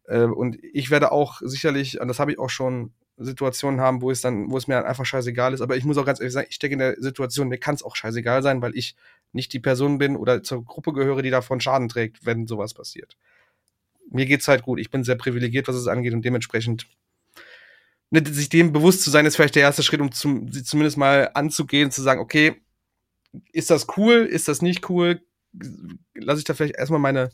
Äh, und ich werde auch sicherlich, und das habe ich auch schon, Situationen haben, wo es dann, wo es mir dann einfach scheißegal ist. Aber ich muss auch ganz ehrlich sagen, ich stecke in der Situation, mir kann es auch scheißegal sein, weil ich nicht die Person bin oder zur Gruppe gehöre, die davon Schaden trägt, wenn sowas passiert. Mir geht's halt gut. Ich bin sehr privilegiert, was es angeht und dementsprechend ne, sich dem bewusst zu sein, ist vielleicht der erste Schritt, um zum, sie zumindest mal anzugehen, zu sagen, okay, ist das cool, ist das nicht cool? Lass ich da vielleicht erstmal meine,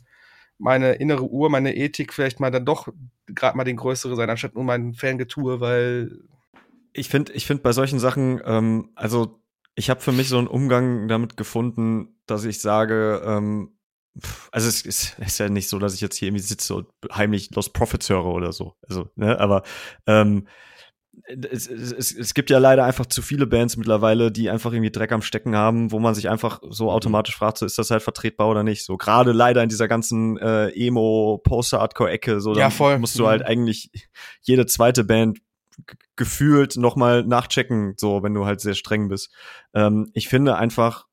meine innere Uhr, meine Ethik vielleicht mal dann doch gerade mal den größere sein, anstatt nur mein Fangetue, weil Ich finde, ich finde bei solchen Sachen, ähm, also ich habe für mich so einen Umgang damit gefunden, dass ich sage, ähm, also es ist, es ist ja nicht so, dass ich jetzt hier irgendwie sitze und heimlich Lost Profits höre oder so. Also, ne, aber ähm, es, es, es, gibt ja leider einfach zu viele Bands mittlerweile, die einfach irgendwie Dreck am Stecken haben, wo man sich einfach so automatisch fragt, so ist das halt vertretbar oder nicht. So gerade leider in dieser ganzen äh, Emo Post-Hardcore-Ecke, so Ja, voll. musst du halt Mhm. eigentlich jede zweite Band gefühlt noch mal nachchecken, so wenn du halt sehr streng bist. Ähm, ich finde einfach,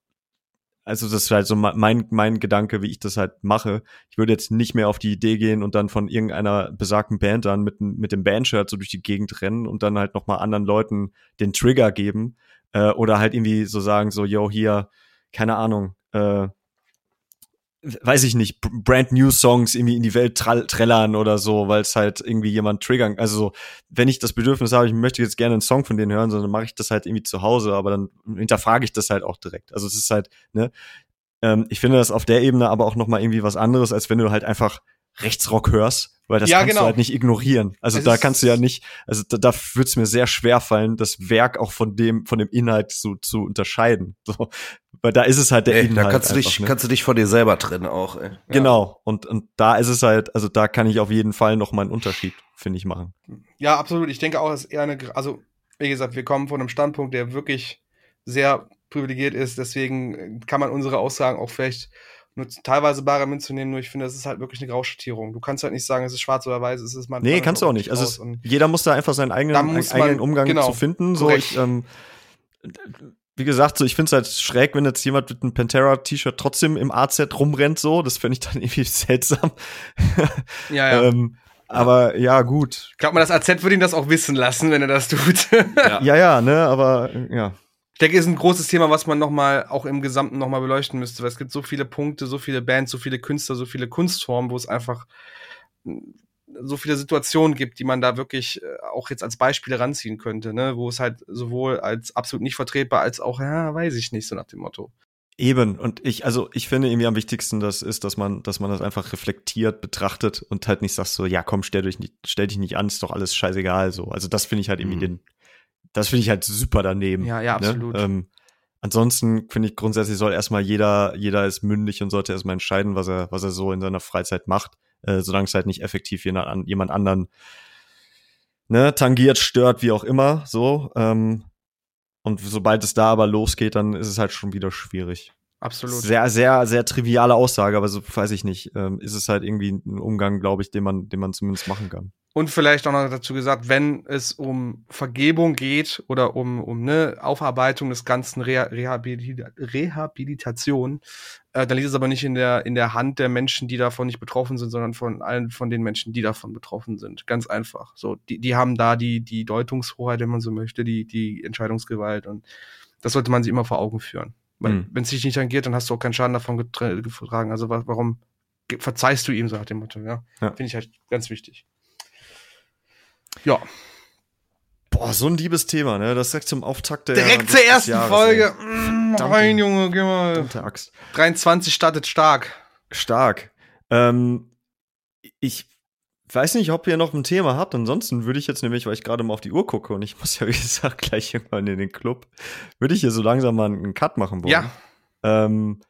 also das ist halt so mein mein Gedanke, wie ich das halt mache. Ich würde jetzt nicht mehr auf die Idee gehen und dann von irgendeiner besagten Band dann mit mit dem Bandshirt so durch die Gegend rennen und dann halt noch mal anderen Leuten den Trigger geben äh, oder halt irgendwie so sagen so, yo hier, keine Ahnung. Äh, weiß ich nicht, brand new Songs irgendwie in die Welt trällern oder so, weil es halt irgendwie jemand triggern, also so, wenn ich das Bedürfnis habe, ich möchte jetzt gerne einen Song von denen hören, sondern mache ich das halt irgendwie zu Hause, aber dann hinterfrage ich das halt auch direkt. Also es ist halt, ne, ähm, ich finde das auf der Ebene aber auch noch mal irgendwie was anderes, als wenn du halt einfach Rechtsrock hörst, weil das Ja, kannst genau. du halt nicht ignorieren. Also Es da ist- kannst du ja nicht, also da, da würde es mir sehr schwer fallen, das Werk auch von dem, von dem Inhalt zu, zu unterscheiden. So, weil da ist es halt der Ey, Inhalt. da kannst du dich, einfach, ne? kannst du dich von dir selber trennen auch, ey. Genau. Und, und da ist es halt, also da kann ich auf jeden Fall noch mal einen Unterschied, finde ich, machen. Ja, absolut. Ich denke auch, dass eher eine, also, wie gesagt, wir kommen von einem Standpunkt, der wirklich sehr privilegiert ist. Deswegen kann man unsere Aussagen auch vielleicht nur teilweise bare Münze nehmen, nur ich finde, das ist halt wirklich eine Grauschattierung. Du kannst halt nicht sagen, es ist schwarz oder weiß, es ist mal. Nee, kannst du auch nicht. Also es, jeder muss da einfach seinen eigenen, eigenen man- Umgang genau, zu finden. So, ich, ähm, wie gesagt, so ich finde es halt schräg, wenn jetzt jemand mit einem Pantera-T-Shirt trotzdem im AZ rumrennt, so. Das fände ich dann irgendwie seltsam. Ja, ja. ähm, aber ja, gut. Ich glaube mal, das AZ würde ihn das auch wissen lassen, wenn er das tut. Ja. Ja, ja, ne, aber äh, ja. Ich denke, ist ein großes Thema, was man noch mal auch im Gesamten noch mal beleuchten müsste, weil es gibt so viele Punkte, so viele Bands, so viele Künstler, so viele Kunstformen, wo es einfach mh, so viele Situationen gibt, die man da wirklich äh, auch jetzt als Beispiele ranziehen könnte, ne, wo es halt sowohl als absolut nicht vertretbar als auch, ja, weiß ich nicht, so nach dem Motto. Eben, und ich, also ich finde irgendwie am wichtigsten, das ist, dass man, dass man das einfach reflektiert betrachtet und halt nicht sagt so, ja komm, stell dich nicht, stell dich nicht an, ist doch alles scheißegal so. Also das finde ich halt irgendwie Mhm. den, das finde ich halt super daneben. Ja, ja, absolut. Ne? Ähm, ansonsten finde ich grundsätzlich soll erstmal jeder, jeder ist mündig und sollte erstmal entscheiden, was er, was er so in seiner Freizeit macht, äh, solange es halt nicht effektiv jemand, an, jemand anderen ne, tangiert, stört, wie auch immer, so. Ähm, und sobald es da aber losgeht, dann ist es halt schon wieder schwierig. Absolut. Sehr, sehr, sehr triviale Aussage, aber so weiß ich nicht. Ähm, ist es halt irgendwie ein Umgang, glaube ich, den man, den man zumindest machen kann. Und vielleicht auch noch dazu gesagt, wenn es um Vergebung geht oder um, um ne Aufarbeitung des ganzen Reha Rehabilit Rehabilitation, äh, dann liegt es aber nicht in der, in der Hand der Menschen, die davon nicht betroffen sind, sondern von allen von den Menschen, die davon betroffen sind. Ganz einfach. So, die, die haben da die, die Deutungshoheit, wenn man so möchte, die, die Entscheidungsgewalt und das sollte man sich immer vor Augen führen. Weil, Hm. wenn es dich nicht tangiert, dann hast du auch keinen Schaden davon getra- getragen. Also wa warum verzeihst du ihm so nach dem Motto, ja? Ja. Finde ich halt ganz wichtig. Ja. Boah, so ein liebes Thema, ne? Das direkt zum Auftakt der Direkt zur ersten Jahres, Folge. Mm, rein, Junge, geh mal. Verdammte Axt. 23 startet stark. Stark. Ähm, ich weiß nicht, ob ihr noch ein Thema habt. Ansonsten würde ich jetzt nämlich, weil ich gerade mal auf die Uhr gucke und ich muss ja, wie gesagt, gleich irgendwann in den Club, würde ich hier so langsam mal einen Cut machen wollen. Ja. Ähm,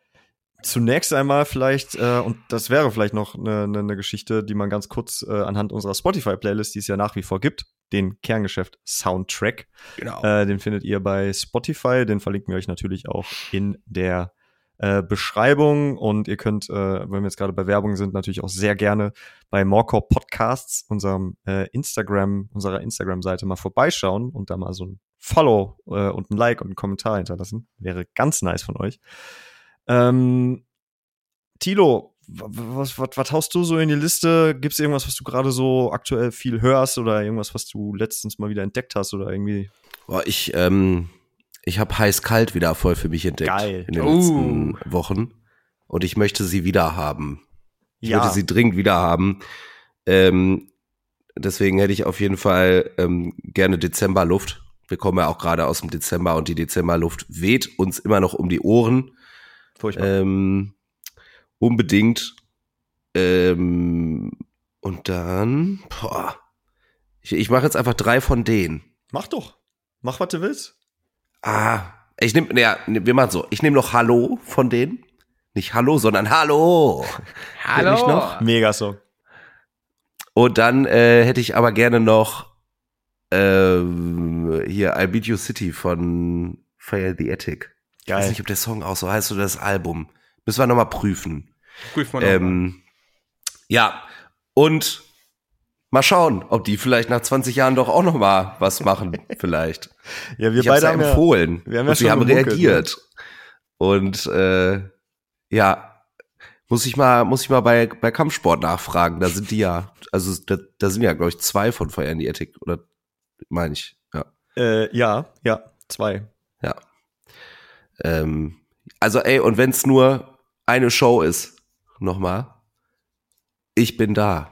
zunächst einmal vielleicht, äh, und das wäre vielleicht noch eine, eine Geschichte, die man ganz kurz äh, anhand unserer Spotify-Playlist, die es ja nach wie vor gibt, den Kerngeschäft Soundtrack, Genau. äh, den findet ihr bei Spotify. Den verlinken wir euch natürlich auch in der äh, Beschreibung. Und ihr könnt, äh, wenn wir jetzt gerade bei Werbung sind, natürlich auch sehr gerne bei Morecore Podcasts, unserem äh, Instagram, unserer Instagram-Seite mal vorbeischauen und da mal so ein Follow äh, und ein Like und einen Kommentar hinterlassen. Wäre ganz nice von euch. Ähm, Tilo, was, was, was haust du so in die Liste? Gibt es irgendwas, was du gerade so aktuell viel hörst oder irgendwas, was du letztens mal wieder entdeckt hast oder irgendwie? Boah, ich, ähm, ich habe heiß-kalt wieder voll für mich entdeckt Geil. in den Oh. letzten Wochen. Und ich möchte sie wieder haben. Ich Ja. möchte sie dringend wieder haben. Ähm, deswegen hätte ich auf jeden Fall ähm, gerne Dezemberluft. Wir kommen ja auch gerade aus dem Dezember und die Dezemberluft weht uns immer noch um die Ohren. Furchtbar. Ähm, unbedingt. Ähm, und dann, boah, ich, ich mache jetzt einfach drei von denen. Mach doch. Mach, was du willst. Ah, ich nehme, ja, wir machen so. Ich nehme noch Hallo von denen. Nicht Hallo, sondern Hallo. Hallo. ich noch? Mega Song. Und dann äh, hätte ich aber gerne noch ähm, hier I Beat You City von Fire the Attic. Ich weiß Geil. nicht, ob der Song auch so heißt oder das Album. Müssen wir nochmal prüfen. Prüf mal noch mal. Ähm, ja, und mal schauen, ob die vielleicht nach 20 Jahren doch auch noch mal was machen, vielleicht. Ja, wir ich beide ja haben ja, empfohlen. wir haben ja und sie schon haben gemunkelt, reagiert. Und äh, ja, muss ich mal, muss ich mal bei, bei Kampfsport nachfragen. Da sind die ja, also da, da sind ja, glaube ich, zwei von Fire in the Attic, oder meine ich, ja. äh, ja, ja, zwei. Ja. Ähm, also, ey, und wenn's nur eine Show ist, nochmal, ich bin da.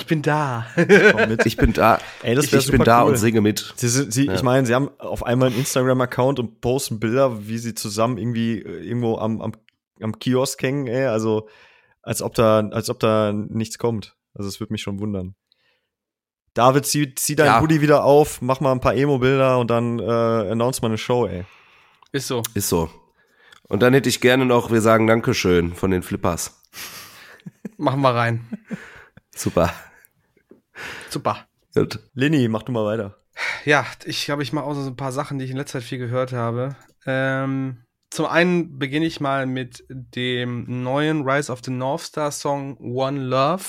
Ich bin da. Komm mit. Ich bin da. Ey, das ich ich bin da cool. und singe mit. Sie, sind- sie, Ja. Ich meine, sie haben auf einmal einen Instagram-Account und posten Bilder, wie sie zusammen irgendwie äh, irgendwo am, am, am Kiosk hängen, ey. Also, als ob da, als ob da nichts kommt. Also, es würde mich schon wundern. David, zieh, zieh deinen Ja. Hoodie wieder auf, mach mal ein paar Emo-Bilder und dann äh, announce mal eine Show, ey. Ist so. Ist so. Und dann hätte ich gerne noch, wir sagen Dankeschön von den Flippers. Machen wir rein. Super. Super. Gut. Lini, mach du mal weiter. Ja, ich habe ich mal auch so ein paar Sachen, die ich in letzter Zeit viel gehört habe. Ähm, zum einen beginne ich mal mit dem neuen Rise of the North Star Song One Love.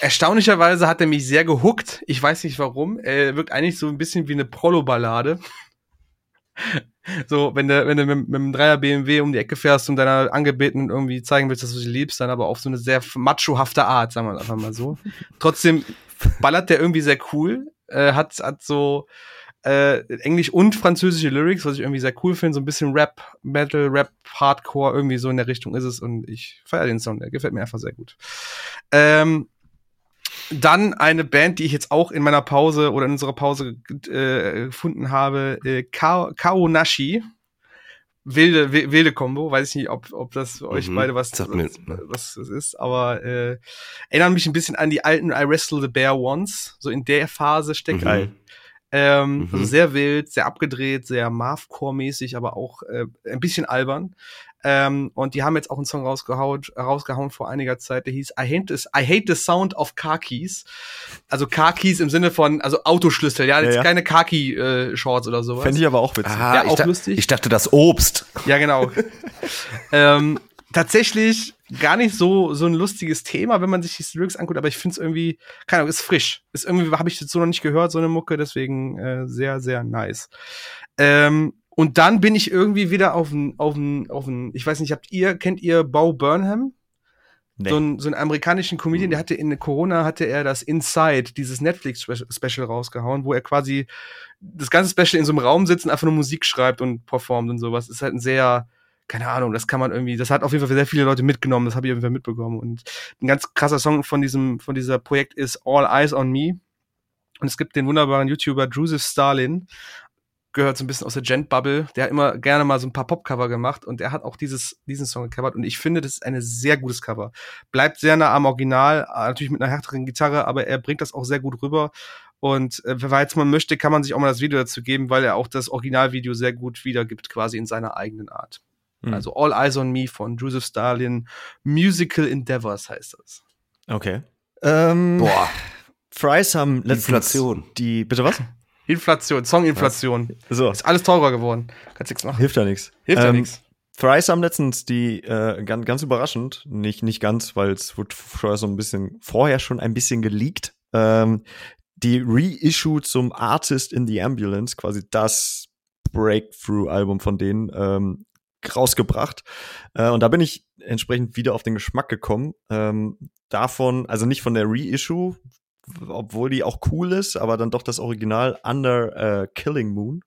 Erstaunlicherweise hat er mich sehr gehuckt. Ich weiß nicht warum. Er wirkt eigentlich so ein bisschen wie eine Prolo-Ballade. So, wenn du, wenn du mit, mit einem Dreier BMW um die Ecke fährst und deiner Angebetenen irgendwie zeigen willst, dass du sie liebst, dann aber auf so eine sehr machohafte Art, sagen wir einfach mal so. Trotzdem ballert der irgendwie sehr cool, äh, hat, hat so äh, Englisch und französische Lyrics, was ich irgendwie sehr cool finde, so ein bisschen Rap, Metal, Rap, Hardcore, irgendwie so in der Richtung ist es und ich feiere den Song, der gefällt mir einfach sehr gut. Ähm, dann eine Band, die ich jetzt auch in meiner Pause oder in unserer Pause äh, gefunden habe, äh, Ka Kaonashi. Wilde, wilde Combo, weiß ich nicht, ob, ob das für euch Mhm, beide was, was, ne. was das ist, aber äh, erinnert mich ein bisschen an die alten I Wrestle the Bear Once. So in der Phase steckt Mhm. ein. Ähm, Mhm. Also sehr wild, sehr abgedreht, sehr Marvcore-mäßig, aber auch äh, ein bisschen albern. Ähm, und die haben jetzt auch einen Song rausgehauen, rausgehauen vor einiger Zeit, der hieß I hate, this, I hate the Sound of Car Keys. Also Car Keys im Sinne von, also Autoschlüssel, ja, Ja, jetzt ja. keine Car Key äh, Shorts oder sowas. Fände ich aber auch witzig. Aha, Ja, ich, auch da, lustig. ich dachte das Obst. Ja, genau. ähm, tatsächlich gar nicht so so ein lustiges Thema, wenn man sich die Lyrics anguckt, aber ich finde es irgendwie, keine Ahnung, ist frisch. Ist irgendwie, habe ich jetzt so noch nicht gehört, so eine Mucke, deswegen äh, sehr, sehr nice. Ähm, und dann bin ich irgendwie wieder auf ein, auf ein, auf ein, ich weiß nicht, habt ihr, kennt ihr Bo Burnham? Nee. So, ein, so einen amerikanischen Comedian, der hatte in Corona hatte er das Inside, dieses Netflix-Special rausgehauen, wo er quasi das ganze Special in so einem Raum sitzt und einfach nur Musik schreibt und performt und sowas. Ist halt ein sehr, keine Ahnung, das kann man irgendwie, das hat auf jeden Fall sehr viele Leute mitgenommen, das habe ich auf jeden Fall mitbekommen. Und ein ganz krasser Song von diesem, von dieser Projekt ist All Eyes on Me. Und es gibt den wunderbaren YouTuber Joseph Stalin, gehört so ein bisschen aus der Gent-Bubble. Der hat immer gerne mal so ein paar Pop-Cover gemacht und er hat auch dieses, diesen Song gecovert und ich finde, das ist ein sehr gutes Cover. Bleibt sehr nah am Original, äh, natürlich mit einer härteren Gitarre, aber er bringt das auch sehr gut rüber. Und äh, falls man möchte, kann man sich auch mal das Video dazu geben, weil er auch das Originalvideo sehr gut wiedergibt, quasi in seiner eigenen Art. Hm. Also All Eyes on Me von Joseph Stalin, Musical Endeavors heißt das. Okay. Ähm, Boah, Fries haben letztens Inflation. die, bitte was? Inflation, Songinflation. So, Ist alles teurer geworden. Kannst nichts machen. hilft ja nichts. Hilft ja Ähm, nichts. Thrice haben letztens die, äh, ganz, ganz überraschend, nicht, nicht ganz, weil es wurde vorher so ein bisschen, vorher schon ein bisschen geleakt, ähm, die Reissue zum Artist in the Ambulance, quasi das Breakthrough-Album von denen, ähm, rausgebracht. Äh, und da bin ich entsprechend wieder auf den Geschmack gekommen. Ähm, davon, also nicht von der Reissue, obwohl die auch cool ist, aber dann doch das Original Under äh, Killing Moon.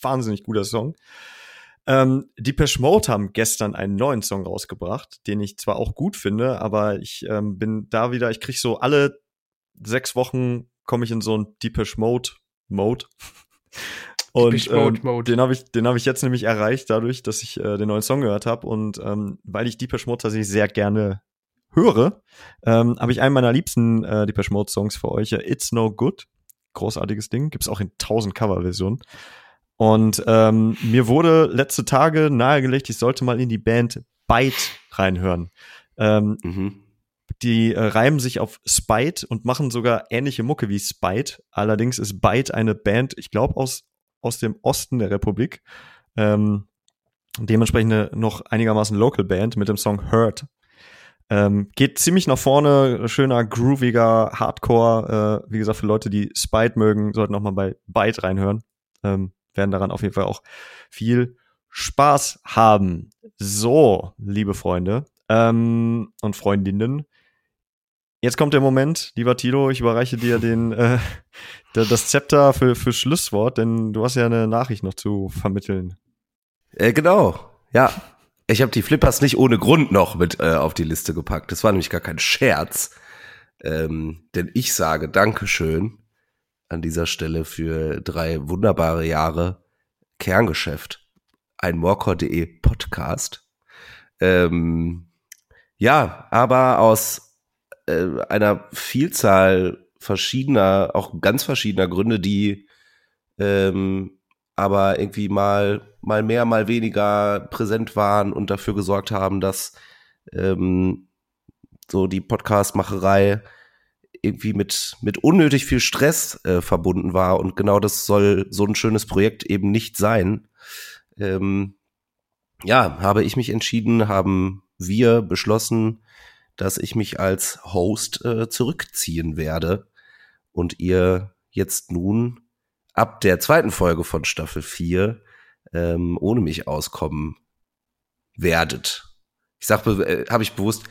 Wahnsinnig guter Song. Ähm, Depeche Mode haben gestern einen neuen Song rausgebracht, den ich zwar auch gut finde, aber ich ähm, bin da wieder, ich krieg so alle sechs Wochen komme ich in so ein Depeche Mode Mode. Und Depeche Mode ähm, Mode. den habe ich, den habe ich jetzt nämlich erreicht, dadurch, dass ich äh, den neuen Song gehört habe und ähm, weil ich Depeche Mode tatsächlich sehr gerne höre, ähm, habe ich einen meiner liebsten äh, Depeche Mode Songs für euch. äh, It's No Good, großartiges Ding, gibt's auch in tausend Coverversionen. Und ähm, mir wurde letzte Tage nahegelegt, ich sollte mal in die Band Bite reinhören. Ähm, Mhm. die äh, reimen sich auf Spite und machen sogar ähnliche Mucke wie Spite. Allerdings ist Bite eine Band, ich glaube, aus, aus dem Osten der Republik. Ähm, dementsprechend eine noch einigermaßen Local Band mit dem Song Hurt. Ähm, geht ziemlich nach vorne, schöner, grooviger Hardcore. Äh, wie gesagt, für Leute, die Spite mögen, sollten auch mal bei Bite reinhören. Ähm, werden daran auf jeden Fall auch viel Spaß haben. So, liebe Freunde ähm, und Freundinnen. Jetzt kommt der Moment, lieber Tilo, ich überreiche dir den, äh, da- das Zepter für, für Schlusswort, denn du hast ja eine Nachricht noch zu vermitteln. Äh, genau, ja. Ich habe die Flippers nicht ohne Grund noch mit äh, auf die Liste gepackt. Das war nämlich gar kein Scherz. Ähm, denn ich sage Dankeschön an dieser Stelle für drei wunderbare Jahre Kerngeschäft. Ein Morcor.de Podcast. Ähm, ja, aber aus äh, einer Vielzahl verschiedener, auch ganz verschiedener Gründe, die ähm, aber irgendwie mal, mal mehr, mal weniger präsent waren und dafür gesorgt haben, dass ähm, so die Podcast-Macherei irgendwie mit, mit unnötig viel Stress äh, verbunden war. Und genau das soll so ein schönes Projekt eben nicht sein. Ähm, ja, habe ich mich entschieden, haben wir beschlossen, dass ich mich als Host äh, zurückziehen werde und ihr jetzt nun ab der zweiten Folge von Staffel 4 ähm, ohne mich auskommen werdet. Ich sag, äh, habe ich bewusst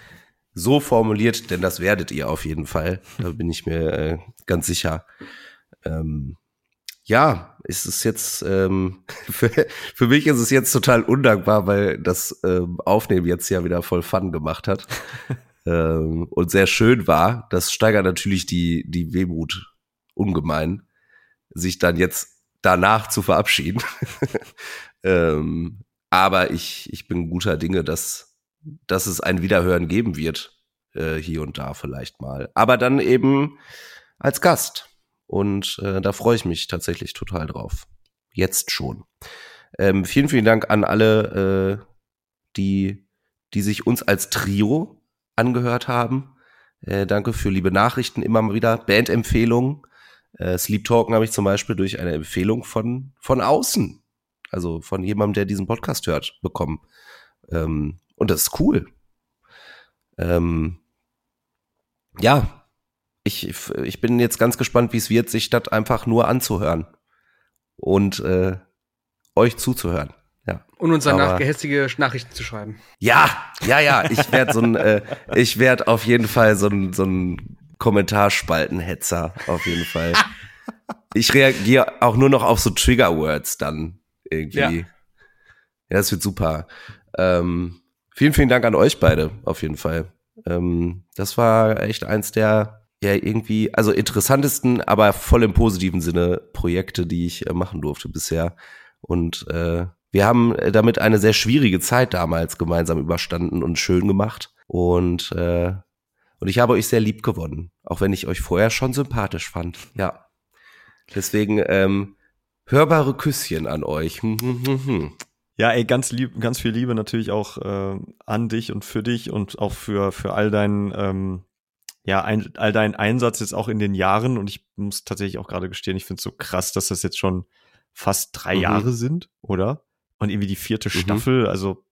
so formuliert, denn das werdet ihr auf jeden Fall. Da bin ich mir äh, ganz sicher. Ähm, ja, ist es jetzt ähm, für, für mich ist es jetzt total undankbar, weil das ähm, Aufnehmen jetzt ja wieder voll Fun gemacht hat ähm, und sehr schön war. Das steigert natürlich die die Wehmut ungemein, sich dann jetzt danach zu verabschieden. ähm, aber ich ich bin guter Dinge, dass dass es ein Wiederhören geben wird äh, hier und da vielleicht mal. Aber dann eben als Gast. Und äh, da freue ich mich tatsächlich total drauf. Jetzt schon. Ähm, vielen, vielen Dank an alle, äh, die, die sich uns als Trio angehört haben. Äh, danke für liebe Nachrichten immer wieder. Bandempfehlungen. Äh, Sleep Talken habe ich zum Beispiel durch eine Empfehlung von, von außen, also von jemandem, der diesen Podcast hört, bekommen. Ähm, und das ist cool. Ähm, ja, ich, ich bin jetzt ganz gespannt, wie es wird, sich das einfach nur anzuhören und äh, euch zuzuhören. Ja. Und uns danach gehässige Nachrichten zu schreiben. Ja, ja, ja. Ich werde so ein, äh, ich werde auf jeden Fall so ein, so ein Kommentarspaltenhetzer, auf jeden Fall. ich reagiere auch nur noch auf so Trigger-Words dann irgendwie. Ja. ja, das wird super. Ähm, vielen, vielen Dank an euch beide, auf jeden Fall. Ähm, das war echt eins der ja irgendwie, also interessantesten, aber voll im positiven Sinne Projekte, die ich äh, machen durfte bisher. Und äh, wir haben damit eine sehr schwierige Zeit damals gemeinsam überstanden und schön gemacht. Und, äh, und ich habe euch sehr lieb gewonnen, auch wenn ich euch vorher schon sympathisch fand. Ja. Deswegen ähm, hörbare Küsschen an euch. Ja, ey, ganz lieb, ganz viel Liebe natürlich auch äh, an dich und für dich und auch für für all deinen ähm, ja, ein, all dein Einsatz jetzt auch in den Jahren und ich muss tatsächlich auch gerade gestehen, ich finde es so krass, dass das jetzt schon fast drei mhm. Jahre sind, oder? Und irgendwie die vierte mhm. Staffel, also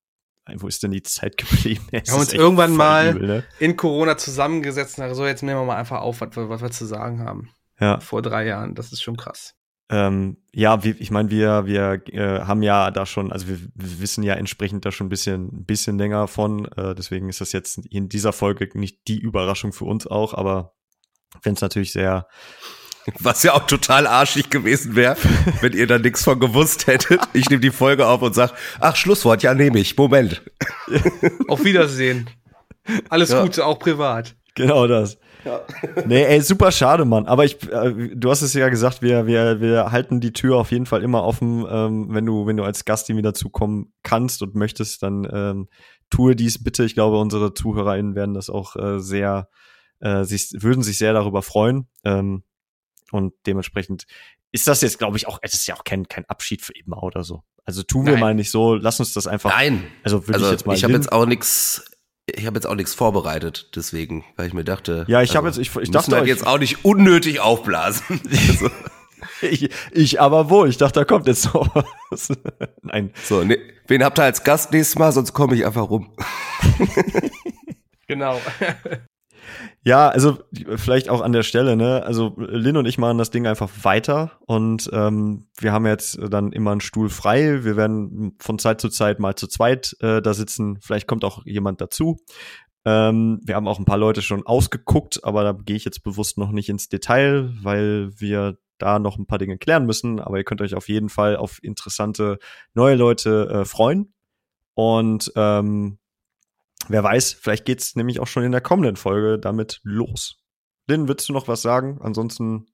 wo ist denn die Zeit geblieben? Wir haben uns irgendwann mal übel, ne? in Corona zusammengesetzt und so, jetzt nehmen wir mal einfach auf, was wir, was wir zu sagen haben. Ja. Vor drei Jahren, das ist schon krass. Ähm, ja, wir, ich meine, wir, wir äh, haben ja da schon, also wir, wir, wissen ja entsprechend da schon ein bisschen, ein bisschen länger von. Äh, deswegen ist das jetzt in dieser Folge nicht die Überraschung für uns auch, aber wenn es natürlich sehr. Was ja auch total arschig gewesen wäre, wenn ihr da nichts von gewusst hättet. Ich nehme die Folge auf und sag, ach, Schlusswort, ja, nehme ich. Moment. Auf Wiedersehen. Alles ja. Gute, auch privat. Genau das. Ja. Nee, ey, super schade, Mann. Aber ich, äh, du hast es ja gesagt, wir, wir, wir halten die Tür auf jeden Fall immer offen. Ähm, wenn du, wenn du als Gast hier wieder zukommen kannst und möchtest, dann ähm, tue dies bitte. Ich glaube, unsere ZuhörerInnen werden das auch äh, sehr, äh, sich, würden sich sehr darüber freuen. Ähm, und dementsprechend ist das jetzt, glaube ich, auch, es ist ja auch kein, kein Abschied für immer oder so. Also tun wir Nein. mal nicht so, lass uns das einfach. Nein. Also würde also, ich jetzt mal. Ich habe jetzt auch nichts ich habe jetzt auch nichts vorbereitet, deswegen, weil ich mir dachte, ja, ich habe also, jetzt, ich, ich dachte halt jetzt auch nicht unnötig aufblasen. also. ich, ich aber wohl, ich dachte, da kommt jetzt so was. Nein. So, ne, wen habt ihr als Gast nächstes Mal, sonst komme ich einfach rum. genau. Ja, also vielleicht auch an der Stelle, ne? Also Lin und ich machen das Ding einfach weiter und ähm, wir haben jetzt dann immer einen Stuhl frei. Wir werden von Zeit zu Zeit mal zu zweit äh, da sitzen. Vielleicht kommt auch jemand dazu. Ähm, wir haben auch ein paar Leute schon ausgeguckt, aber da gehe ich jetzt bewusst noch nicht ins Detail, weil wir da noch ein paar Dinge klären müssen. Aber ihr könnt euch auf jeden Fall auf interessante neue Leute äh, freuen. Und ähm, wer weiß, vielleicht geht's nämlich auch schon in der kommenden Folge damit los. Lynn, willst du noch was sagen? Ansonsten.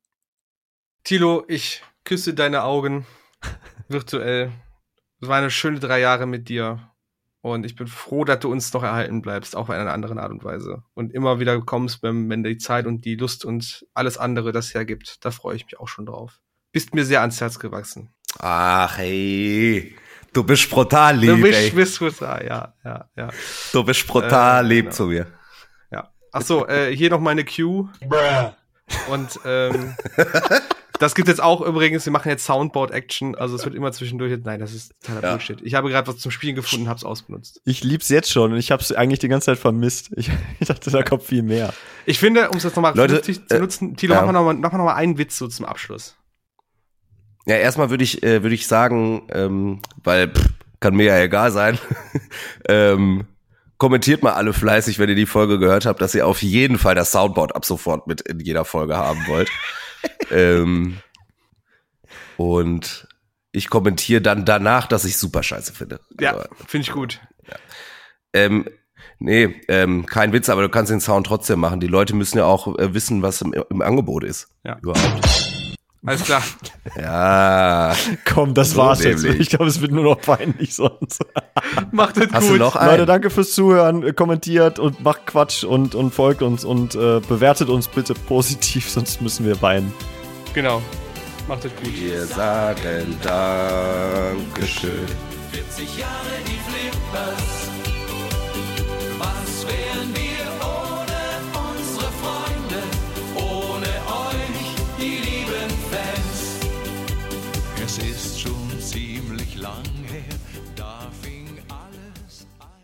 Tilo, ich küsse deine Augen virtuell. Es war eine schöne drei Jahre mit dir. Und ich bin froh, dass du uns noch erhalten bleibst, auch in einer anderen Art und Weise. Und immer wieder kommst, wenn, wenn die Zeit und die Lust und alles andere das hergibt. Da freue ich mich auch schon drauf. Bist mir sehr ans Herz gewachsen. Ach, hey. Du bist brutal lieb. Du bist, bist brutal, ja, ja, ja. Du bist brutal äh, lieb genau. zu mir. Ja. Ach so, äh, hier noch meine Cue. Und ähm, Das gibt jetzt auch übrigens, wir machen jetzt Soundboard-Action, also es wird immer zwischendurch. Nein, das ist totaler Ja. Bullshit. Ich habe gerade was zum Spielen gefunden, hab's ausgenutzt. Ich lieb's jetzt schon und ich hab's eigentlich die ganze Zeit vermisst. Ich, ich dachte, da kommt viel mehr. Ich finde, um es jetzt nochmal zu äh, nutzen, Tilo, ja. mach mal nochmal mach mal noch mal einen Witz so zum Abschluss. Ja, erstmal würde ich, äh, würde ich sagen, ähm, weil pff, kann mir ja egal sein. ähm, kommentiert mal alle fleißig, wenn ihr die Folge gehört habt, dass ihr auf jeden Fall das Soundboard ab sofort mit in jeder Folge haben wollt. ähm, und ich kommentiere dann danach, dass ich super scheiße finde. Ja, Aber, finde ich gut. ähm, nee, ähm, kein Witz, aber du kannst den Sound trotzdem machen. Die Leute müssen ja auch äh, wissen, was im, im Angebot ist. Ja. Überhaupt. Alles klar. ja. Komm, das so war's dämlich. jetzt. Ich glaube, es wird nur noch peinlich sonst. macht es gut. Du noch einen? Leute, danke fürs Zuhören. Kommentiert und macht Quatsch und, und folgt uns und äh, bewertet uns bitte positiv, sonst müssen wir weinen. Genau. Macht es gut. Wir sagen Dankeschön. 40 Jahre die Flippers. Was wären wir?